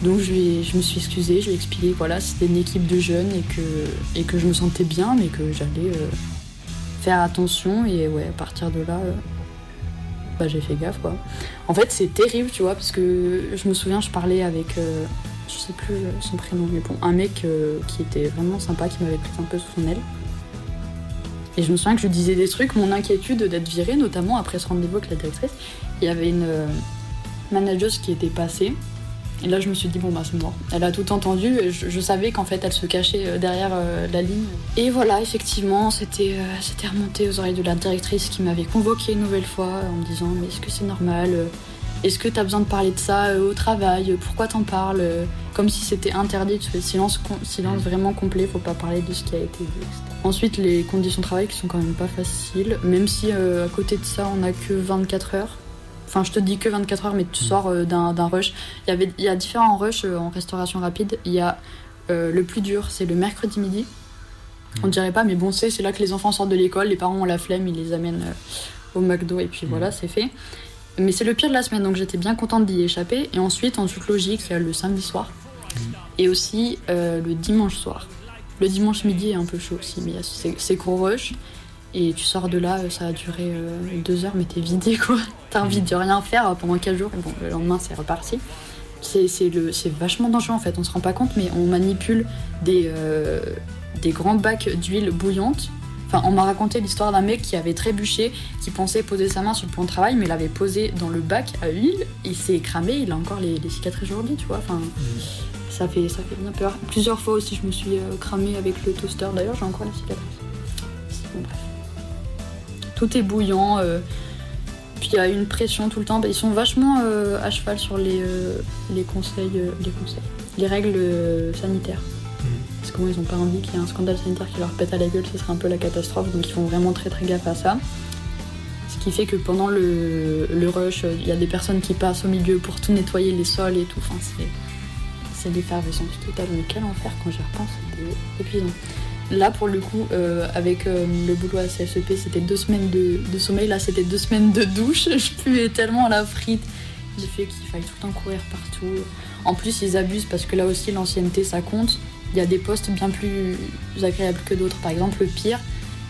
Donc je, me suis excusée, je lui ai expliqué que voilà, c'était une équipe de jeunes et que, et que je me sentais bien, mais que j'allais euh, faire attention. Et ouais, à partir de là, euh, bah, j'ai fait gaffe quoi. En fait, c'est terrible, tu vois, parce que je me souviens, je parlais avec, euh, je sais plus son prénom, mais bon, un mec qui était vraiment sympa, qui m'avait pris un peu sous son aile. Et je me souviens que je disais des trucs, mon inquiétude d'être virée, notamment après ce rendez-vous avec la directrice. Il y avait une manageuse qui était passée. Et là, je me suis dit, bon, bah, c'est mort. Elle a tout entendu. Et je, je savais qu'en fait, elle se cachait euh, derrière euh, la ligne. Et voilà, effectivement, c'était euh, remonté aux oreilles de la directrice qui m'avait convoqué une nouvelle fois en me disant, mais est-ce que c'est normal euh, Est-ce que tu as besoin de parler de ça au travail Pourquoi t'en parles Comme si c'était interdit. Tu fais silence, silence vraiment complet. Faut pas parler de ce qui a été dit. etc. Ensuite, les conditions de travail qui sont quand même pas faciles. Même si euh, à côté de ça, on a que 24 heures. Enfin, je te dis que 24 heures, mais tu sors euh, d'un rush. Il y, avait, il y a différents rushs euh, en restauration rapide. Il y a euh, le plus dur, c'est le mercredi midi. On dirait pas, mais bon, c'est là que les enfants sortent de l'école, les parents ont la flemme, ils les amènent au McDo et puis voilà, c'est fait. Mais c'est le pire de la semaine, donc j'étais bien contente d'y échapper. Et ensuite, en toute logique, il y a le samedi soir et aussi euh, le dimanche soir. Le dimanche midi est un peu chaud aussi, mais c'est gros rush. Et tu sors de là, euh, ça a duré euh, deux heures, mais t'es vidé quoi. T'as envie de rien faire euh, pendant quatre jours. Et bon, le lendemain, c'est reparti. C'est vachement dangereux en fait, on se rend pas compte, mais on manipule des, euh, des grands bacs d'huile bouillante. Enfin, on m'a raconté l'histoire d'un mec qui avait trébuché, qui pensait poser sa main sur le plan de travail, mais l'avait posé dans le bac à huile, il s'est cramé, il a encore les, les cicatrices aujourd'hui, tu vois. Enfin, ça fait, ça fait bien peur. Plusieurs fois aussi, je me suis cramée avec le toaster. D'ailleurs, j'ai encore les cicatrices. Bon, bref. Tout est bouillant. euh, puis il y a une pression tout le temps. Bah, Ils sont vachement euh, à cheval sur les, euh, les conseils, les conseils, les règles sanitaires. Parce que moi, ils ont pas envie qu'il y ait un scandale sanitaire qui leur pète à la gueule, ce serait un peu la catastrophe. Donc ils font vraiment très très gaffe à ça. Ce qui fait que pendant le, le rush, il y a des personnes qui passent au milieu pour tout nettoyer les sols et tout. Enfin, c'est c'est l'effervescence totale. Mais quel enfer quand j'y repense, c'était épuisant. Là, pour le coup, euh, avec euh, le boulot à CSEP, c'était deux semaines de, sommeil. Là, c'était deux semaines de douche. Je puais tellement la frite. J'ai fait qu'il fallait tout le temps courir partout. En plus, ils abusent parce que là aussi, l'ancienneté, ça compte. Il y a des postes bien plus agréables que d'autres. Par exemple, le pire,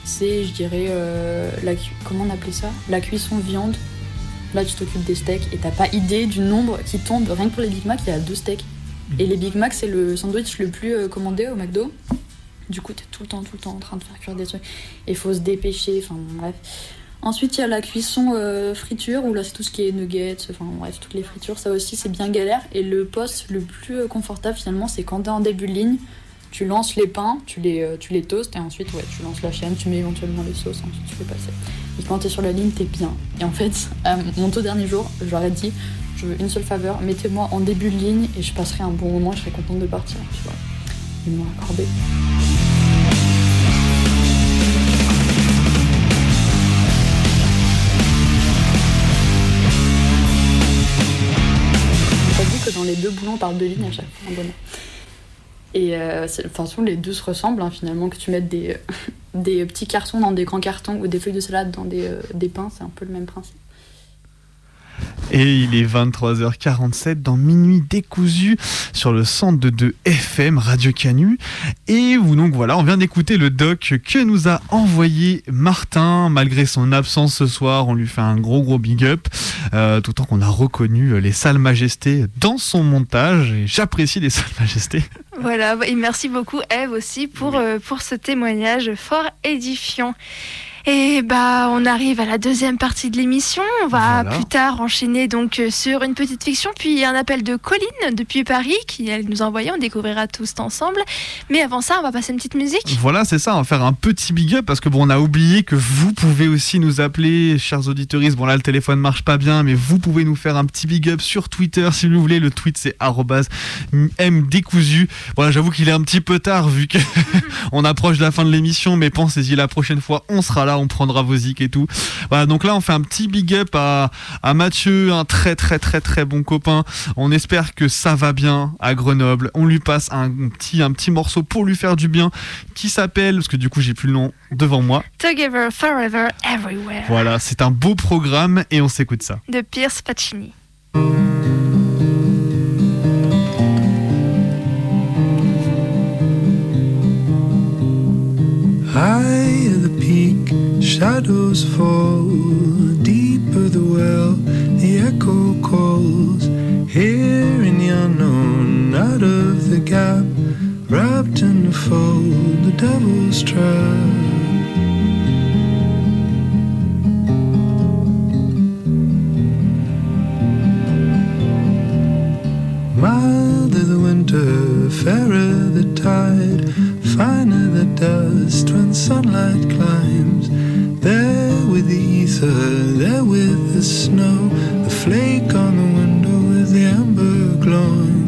c'est, je dirais, euh, la, comment on appelait ça? La cuisson viande. Là, tu t'occupes des steaks et t'as pas idée du nombre qui tombe. Rien que pour les Big Mac, il y a deux steaks. Et les Big Mac, c'est le sandwich le plus commandé au McDo. Du coup, t'es tout le temps, tout le temps en train de faire cuire des trucs. Et faut se dépêcher, enfin bon, bref. Ensuite, il y a la cuisson euh, friture, où là, c'est tout ce qui est nuggets, enfin bref, toutes les fritures. Ça aussi, c'est bien galère. Et le poste le plus euh, confortable, finalement, c'est quand t'es en début de ligne, tu lances les pains, tu les, euh, tu les toastes, et ensuite, ouais, tu lances la chaîne, tu mets éventuellement les sauces, ensuite tu fais passer. Et quand t'es sur la ligne, t'es bien. Et en fait, mon tout dernier jour, j'aurais dit, je veux une seule faveur, mettez-moi en début de ligne, et je passerai un bon moment, je serai contente de partir. Ils m'ont accordé. Vu que dans les deux boulons, on parle de ligne à chaque fois. Et euh, façon, les deux se ressemblent, hein, finalement, que tu mettes des, des petits cartons dans des grands cartons ou des feuilles de salade dans des, euh, des pains, c'est un peu le même principe.
Et il est 23h47 dans Minuit décousu sur le centre de 2 FM Radio Canu. Et vous, donc voilà, on vient d'écouter le doc que nous a envoyé Martin. Malgré son absence ce soir, on lui fait un gros gros big up. Euh, tout en qu'on a reconnu les salles majestés dans son montage. Et j'apprécie les salles majestés.
Voilà, et merci beaucoup Eve aussi pour, euh, pour ce témoignage fort édifiant. Et bah, on arrive à la deuxième partie de l'émission. On va
Voilà.
plus tard enchaîner donc euh, sur une petite fiction, puis un appel de Colline depuis Paris qui elle nous a envoyé. On découvrira tous ensemble. Mais avant ça, on va passer une petite musique.
Voilà, c'est ça, on va faire un petit big up parce que bon, on a oublié que vous pouvez aussi nous appeler, chers auditeuristes. Bon, là, le téléphone marche pas bien, mais vous pouvez nous faire un petit big up sur Twitter si vous voulez. Le tweet, c'est mdécousu. Voilà, j'avoue qu'il est un petit peu tard vu que on approche de la fin de l'émission, mais pensez-y, la prochaine fois, on sera là, on prendra vos zik et tout. Voilà, donc là, on fait un petit big up à, à Mathieu, un très, très, très, très bon copain. On espère que ça va bien à Grenoble. On lui passe un petit, un petit morceau pour lui faire du bien qui s'appelle, parce que du coup, j'ai plus le nom devant moi.
Together, Forever, Everywhere
Voilà, c'est un beau programme et on s'écoute ça.
de Pierce Pacini.
Shadows fall. Deeper the well, the echo calls. Here in the unknown, out of the gap, wrapped in the fold, the devil's trap. Milder the winter, fairer the tide, finer dust when sunlight climbs. There with the ether, there with the snow, the flake on the window with the amber glowing.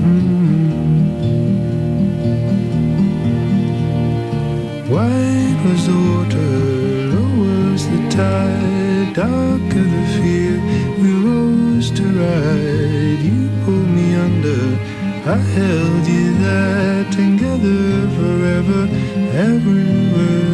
Hmm. Wide was the water, low was the tide, darker the fear. We rose to ride, I held you there together forever, Cover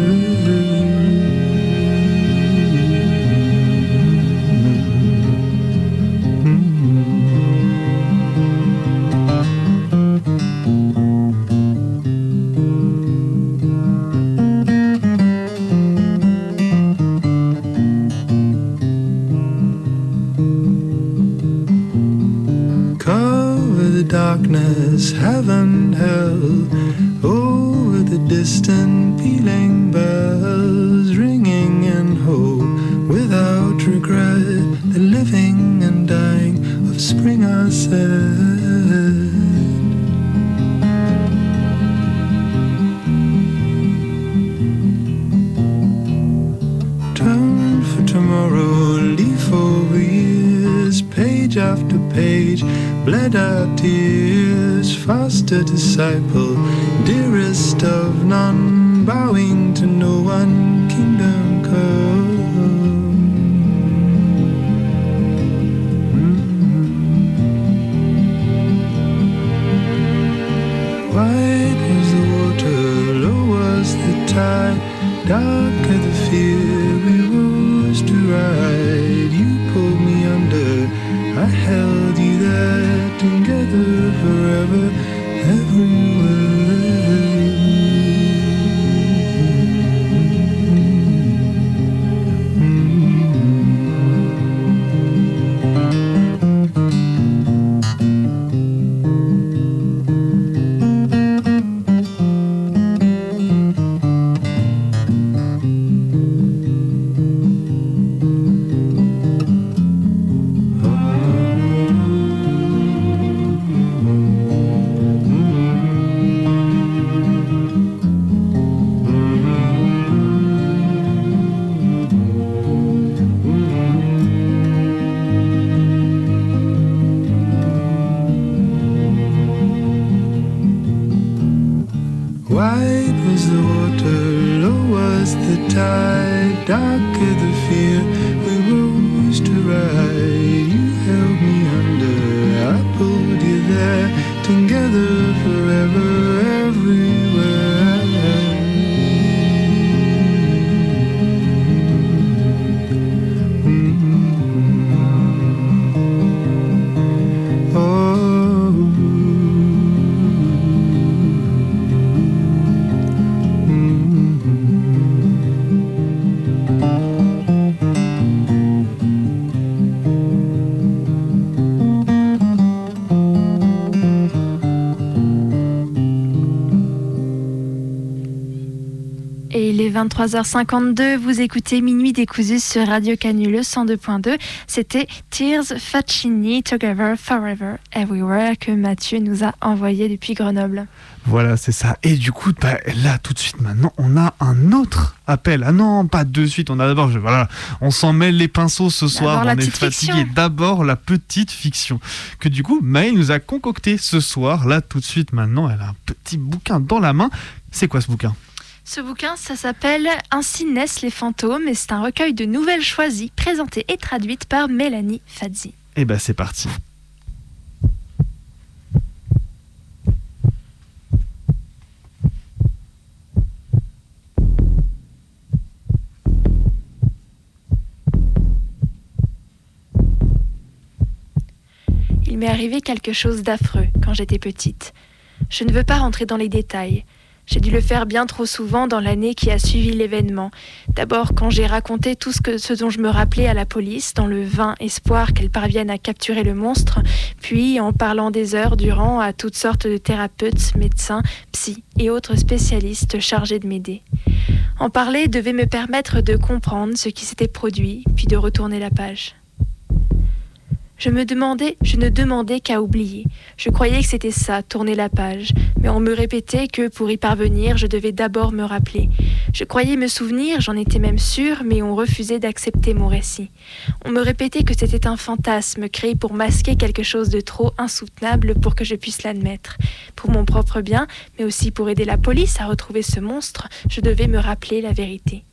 bled our tears, faster disciple, dearest of none,
23h52, vous écoutez Minuit décousu sur Radio Canule 102.2. C'était Tears Faccini Together Forever Everywhere que Mathieu nous a envoyé depuis Grenoble.
Voilà, c'est ça. Et du coup, bah, là, tout de suite, maintenant, on a un autre appel. Ah non, pas de suite. On a d'abord, voilà, on s'en mêle les pinceaux ce soir. On est fatigué. D'abord, la petite fiction que du coup, Maë nous a concocté ce soir. Là, tout de suite, maintenant, elle a un petit bouquin dans la main. C'est quoi ce bouquin?
Ce bouquin, ça s'appelle Ainsi naissent les fantômes et c'est un recueil de nouvelles choisies présentées et traduites par Mélanie Fadzi.
Eh ben c'est parti.
Il m'est arrivé quelque chose d'affreux quand j'étais petite. Je ne veux pas rentrer dans les détails. J'ai dû le faire bien trop souvent dans l'année qui a suivi l'événement. D'abord quand j'ai raconté tout ce, dont je me rappelais à la police, dans le vain espoir qu'elle parvienne à capturer le monstre, puis en parlant des heures durant à toutes sortes de thérapeutes, médecins, psy et autres spécialistes chargés de m'aider. En parler devait me permettre de comprendre ce qui s'était produit, puis de retourner la page. Je me demandais, je ne demandais qu'à oublier. Je croyais que c'était ça, tourner la page. Mais on me répétait que pour y parvenir, je devais d'abord me rappeler. Je croyais me souvenir, j'en étais même sûre, mais on refusait d'accepter mon récit. On me répétait que c'était un fantasme créé pour masquer quelque chose de trop insoutenable pour que je puisse l'admettre. Pour mon propre bien, mais aussi pour aider la police à retrouver ce monstre, je devais me rappeler la vérité.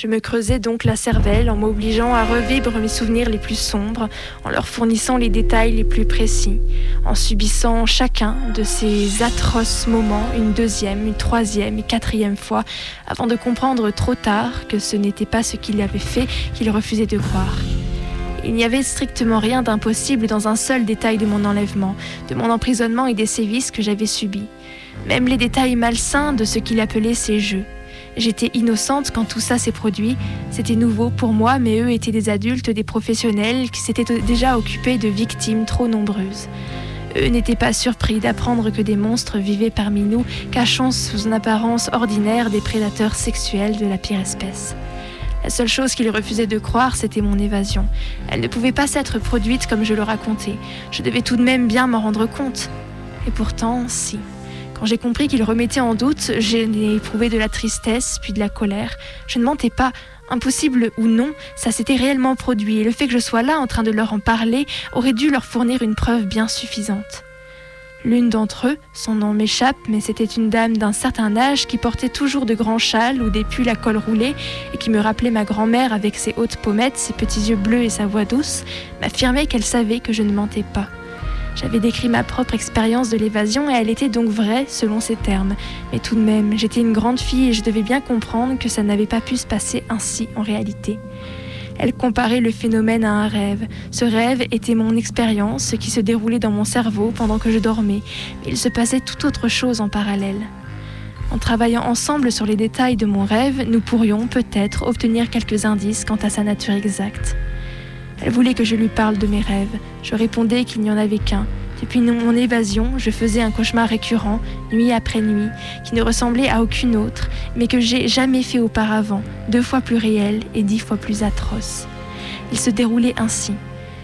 Je me creusais donc la cervelle en m'obligeant à revivre mes souvenirs les plus sombres, en leur fournissant les détails les plus précis, en subissant chacun de ces atroces moments une deuxième, une troisième et quatrième fois, avant de comprendre trop tard que ce n'était pas ce qu'il avait fait qu'il refusait de croire. Il n'y avait strictement rien d'impossible dans un seul détail de mon enlèvement, de mon emprisonnement et des sévices que j'avais subis. Même les détails malsains de ce qu'il appelait ses jeux. J'étais innocente quand tout ça s'est produit. C'était nouveau pour moi, mais eux étaient des adultes, des professionnels qui s'étaient déjà occupés de victimes trop nombreuses. Eux n'étaient pas surpris d'apprendre que des monstres vivaient parmi nous, cachant sous une apparence ordinaire des prédateurs sexuels de la pire espèce. La seule chose qu'ils refusaient de croire, c'était mon évasion. Elle ne pouvait pas s'être produite comme je le racontais. Je devais tout de même bien m'en rendre compte. Et pourtant, si. Quand j'ai compris qu'il remettait en doute, j'ai éprouvé de la tristesse, puis de la colère. Je ne mentais pas. Impossible ou non, ça s'était réellement produit, et le fait que je sois là en train de leur en parler aurait dû leur fournir une preuve bien suffisante. L'une d'entre eux, son nom m'échappe, mais c'était une dame d'un certain âge qui portait toujours de grands châles ou des pulls à col roulé et qui me rappelait ma grand-mère avec ses hautes pommettes, ses petits yeux bleus et sa voix douce, m'affirmait qu'elle savait que je ne mentais pas. J'avais décrit ma propre expérience de l'évasion et elle était donc vraie selon ses termes. Mais tout de même, j'étais une grande fille et je devais bien comprendre que ça n'avait pas pu se passer ainsi en réalité. Elle comparait le phénomène à un rêve. Ce rêve était mon expérience, ce qui se déroulait dans mon cerveau pendant que je dormais, mais il se passait tout autre chose en parallèle. En travaillant ensemble sur les détails de mon rêve, nous pourrions peut-être obtenir quelques indices quant à sa nature exacte. Elle voulait que je lui parle de mes rêves. Je répondais qu'il n'y en avait qu'un. Depuis mon évasion, je faisais un cauchemar récurrent, nuit après nuit, qui ne ressemblait à aucune autre, mais que j'ai jamais fait auparavant, deux fois plus réel et dix fois plus atroce. Il se déroulait ainsi.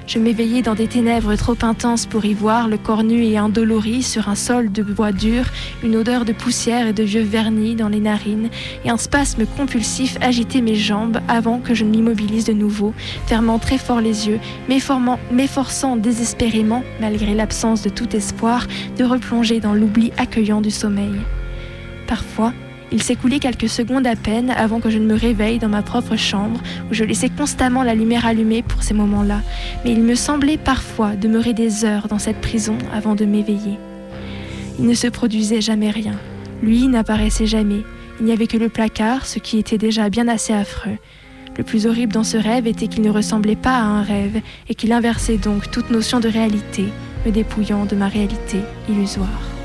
Je m'éveillais dans des ténèbres trop intenses pour y voir, le corps nu et indolori sur un sol de bois dur, une odeur de poussière et de vieux vernis dans les narines, et un spasme compulsif agitait mes jambes avant que je ne m'immobilise de nouveau, fermant très fort les yeux, m'efforçant désespérément, malgré l'absence de tout espoir, de replonger dans l'oubli accueillant du sommeil. Parfois, il s'écoulait quelques secondes à peine avant que je ne me réveille dans ma propre chambre, où je laissais constamment la lumière allumée pour ces moments-là, mais il me semblait parfois demeurer des heures dans cette prison avant de m'éveiller. Il ne se produisait jamais rien. Lui n'apparaissait jamais. Il n'y avait que le placard, ce qui était déjà bien assez affreux. Le plus horrible dans ce rêve était qu'il ne ressemblait pas à un rêve et qu'il inversait donc toute notion de réalité, me dépouillant de ma réalité illusoire.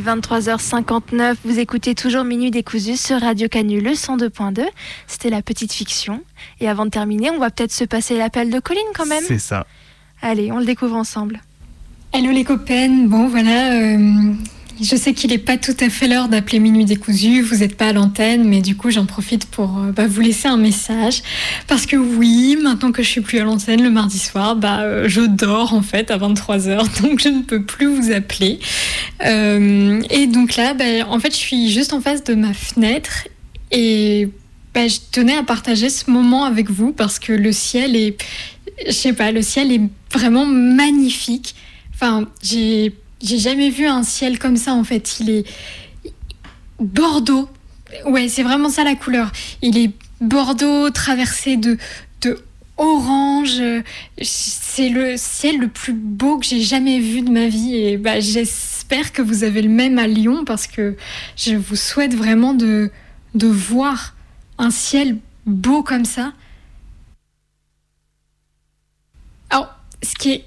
Est 23h59. Vous écoutez toujours Minuit décousu sur Radio Canu, le 102.2. C'était la petite fiction. Et avant de terminer, on va peut-être se passer l'appel de Colline quand même.
C'est ça.
Allez, on le découvre ensemble.
Hello les copaines, bon voilà, euh, je sais qu'il n'est pas tout à fait l'heure d'appeler Minuit décousu, vous n'êtes pas à l'antenne, mais du coup j'en profite pour euh, bah, vous laisser un message. Parce que oui, maintenant que je suis plus à l'antenne le mardi soir, bah, euh, je dors en fait à 23h, donc je ne peux plus vous appeler. Euh, et donc là, bah, en fait je suis juste en face de ma fenêtre et je tenais à partager ce moment avec vous parce que le ciel est, je sais pas, le ciel est vraiment magnifique. Enfin, j'ai j'ai jamais vu un ciel comme ça en fait. Il est bordeaux. Ouais, c'est vraiment ça la couleur. Il est bordeaux traversé de de orange. C'est le ciel le plus beau que j'ai jamais vu de ma vie et bah, j'espère que vous avez le même à Lyon parce que je vous souhaite vraiment de de voir un ciel beau comme ça. Alors, ce qui est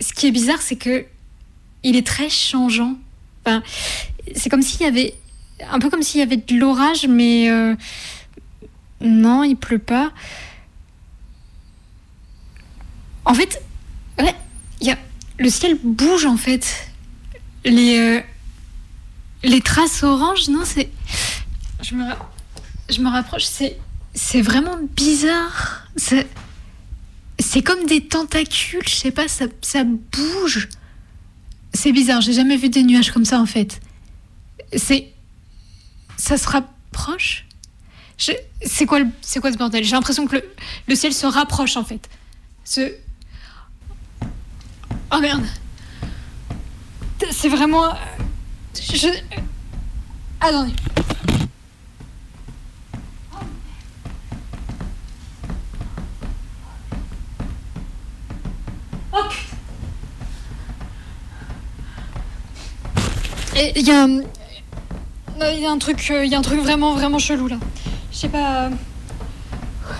ce qui est bizarre, c'est que il est très changeant. Enfin, c'est comme s'il y avait un peu comme s'il y avait de l'orage, mais euh, non, il pleut pas. En fait, ouais, y a le ciel bouge en fait. Les euh, les traces oranges, non, c'est je me je me rapproche, c'est c'est vraiment bizarre. C'est c'est comme des tentacules, je sais pas, ça, ça bouge. C'est bizarre, j'ai jamais vu des nuages comme ça en fait. C'est. Ça se rapproche? C'est quoi, le- quoi ce bordel? J'ai l'impression que le, le ciel se rapproche en fait. Ce. Oh merde C'est vraiment. euh, Je. Attendez. Il y a. Il y a un truc. euh, Il y a un truc vraiment, vraiment chelou là. Je sais pas. euh, oh.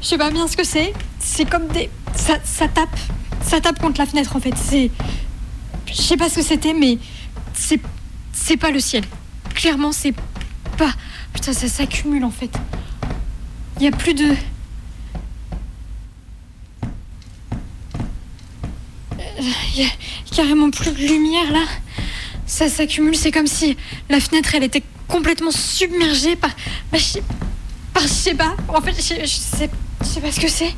Je sais pas bien ce que c'est. C'est comme des. Ça, ça tape. Ça tape contre la fenêtre en fait. C'est. Je sais pas ce que c'était, mais. C'est. C'est pas le ciel. Clairement, c'est pas. Putain, ça s'accumule en fait. Il y a plus de. Il y a carrément plus de lumière là. Ça s'accumule, c'est comme si la fenêtre elle était complètement submergée par. bah, je sais- pas. En fait, je sais pas ce que c'est.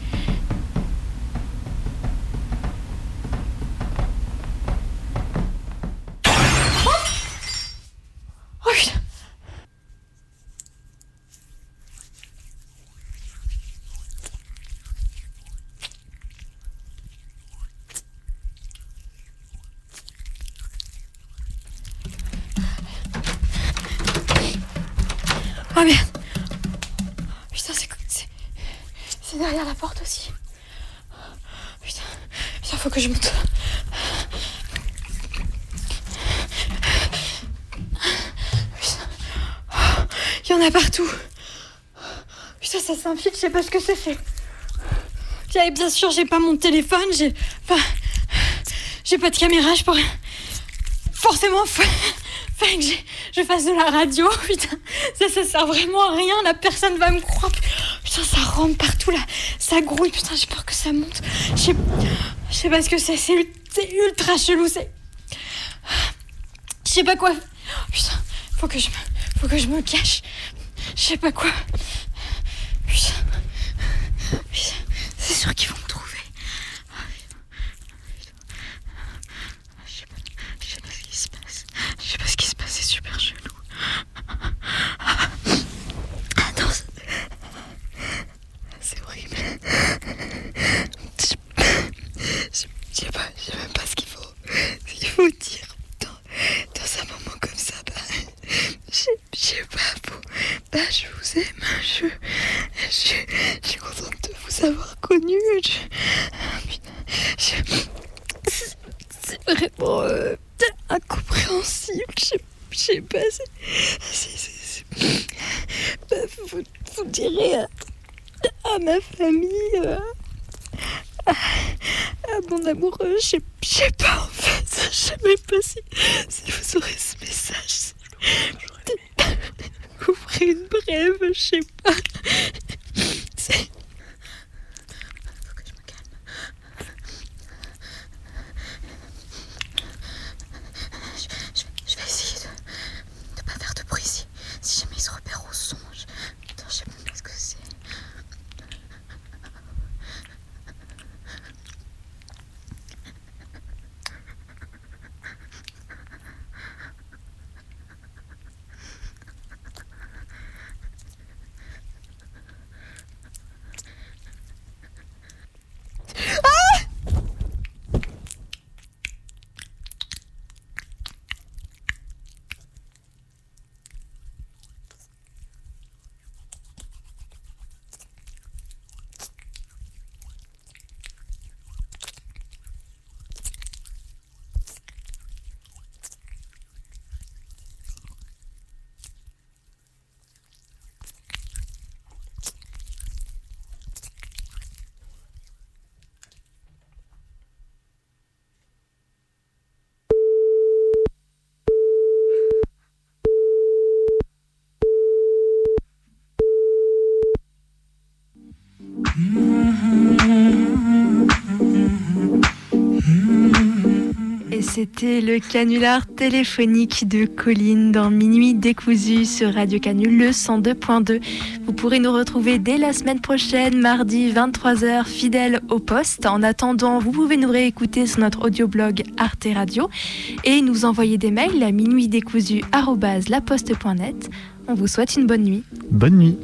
Oh putain. Oh merde Putain, c'est. c'est- C'est derrière la porte aussi. Putain, putain, faut que je monte. Putain. Oh, Il y en a partout. Putain, ça s'infiltre, je sais pas ce que c'est. et bien sûr, j'ai pas mon téléphone, j'ai. Enfin. J'ai pas de caméra, je pourrais. Forcément, faut... que je fasse de la radio. Putain, ça, ça sert vraiment à rien. La personne va me croire. Putain, ça rentre partout là. Ça grouille. Putain, j'ai peur que ça monte. Je sais, je sais pas ce que c'est. C'est ul- c'est ultra chelou. C'est. Je sais pas quoi. Putain, faut que je me, faut que je me cache. Je sais pas quoi. Putain. Sûr qu'ils vont
c'était le canular téléphonique de Colline dans Minuit décousu sur Radio Canul le 102.2. Vous pourrez nous retrouver dès la semaine prochaine, mardi 23h, fidèle au poste. En attendant, vous pouvez nous réécouter sur notre audioblog Arte Radio et nous envoyer des mails à minuitdécousu@laposte.net. On vous souhaite une bonne nuit.
Bonne nuit.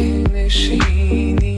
machine.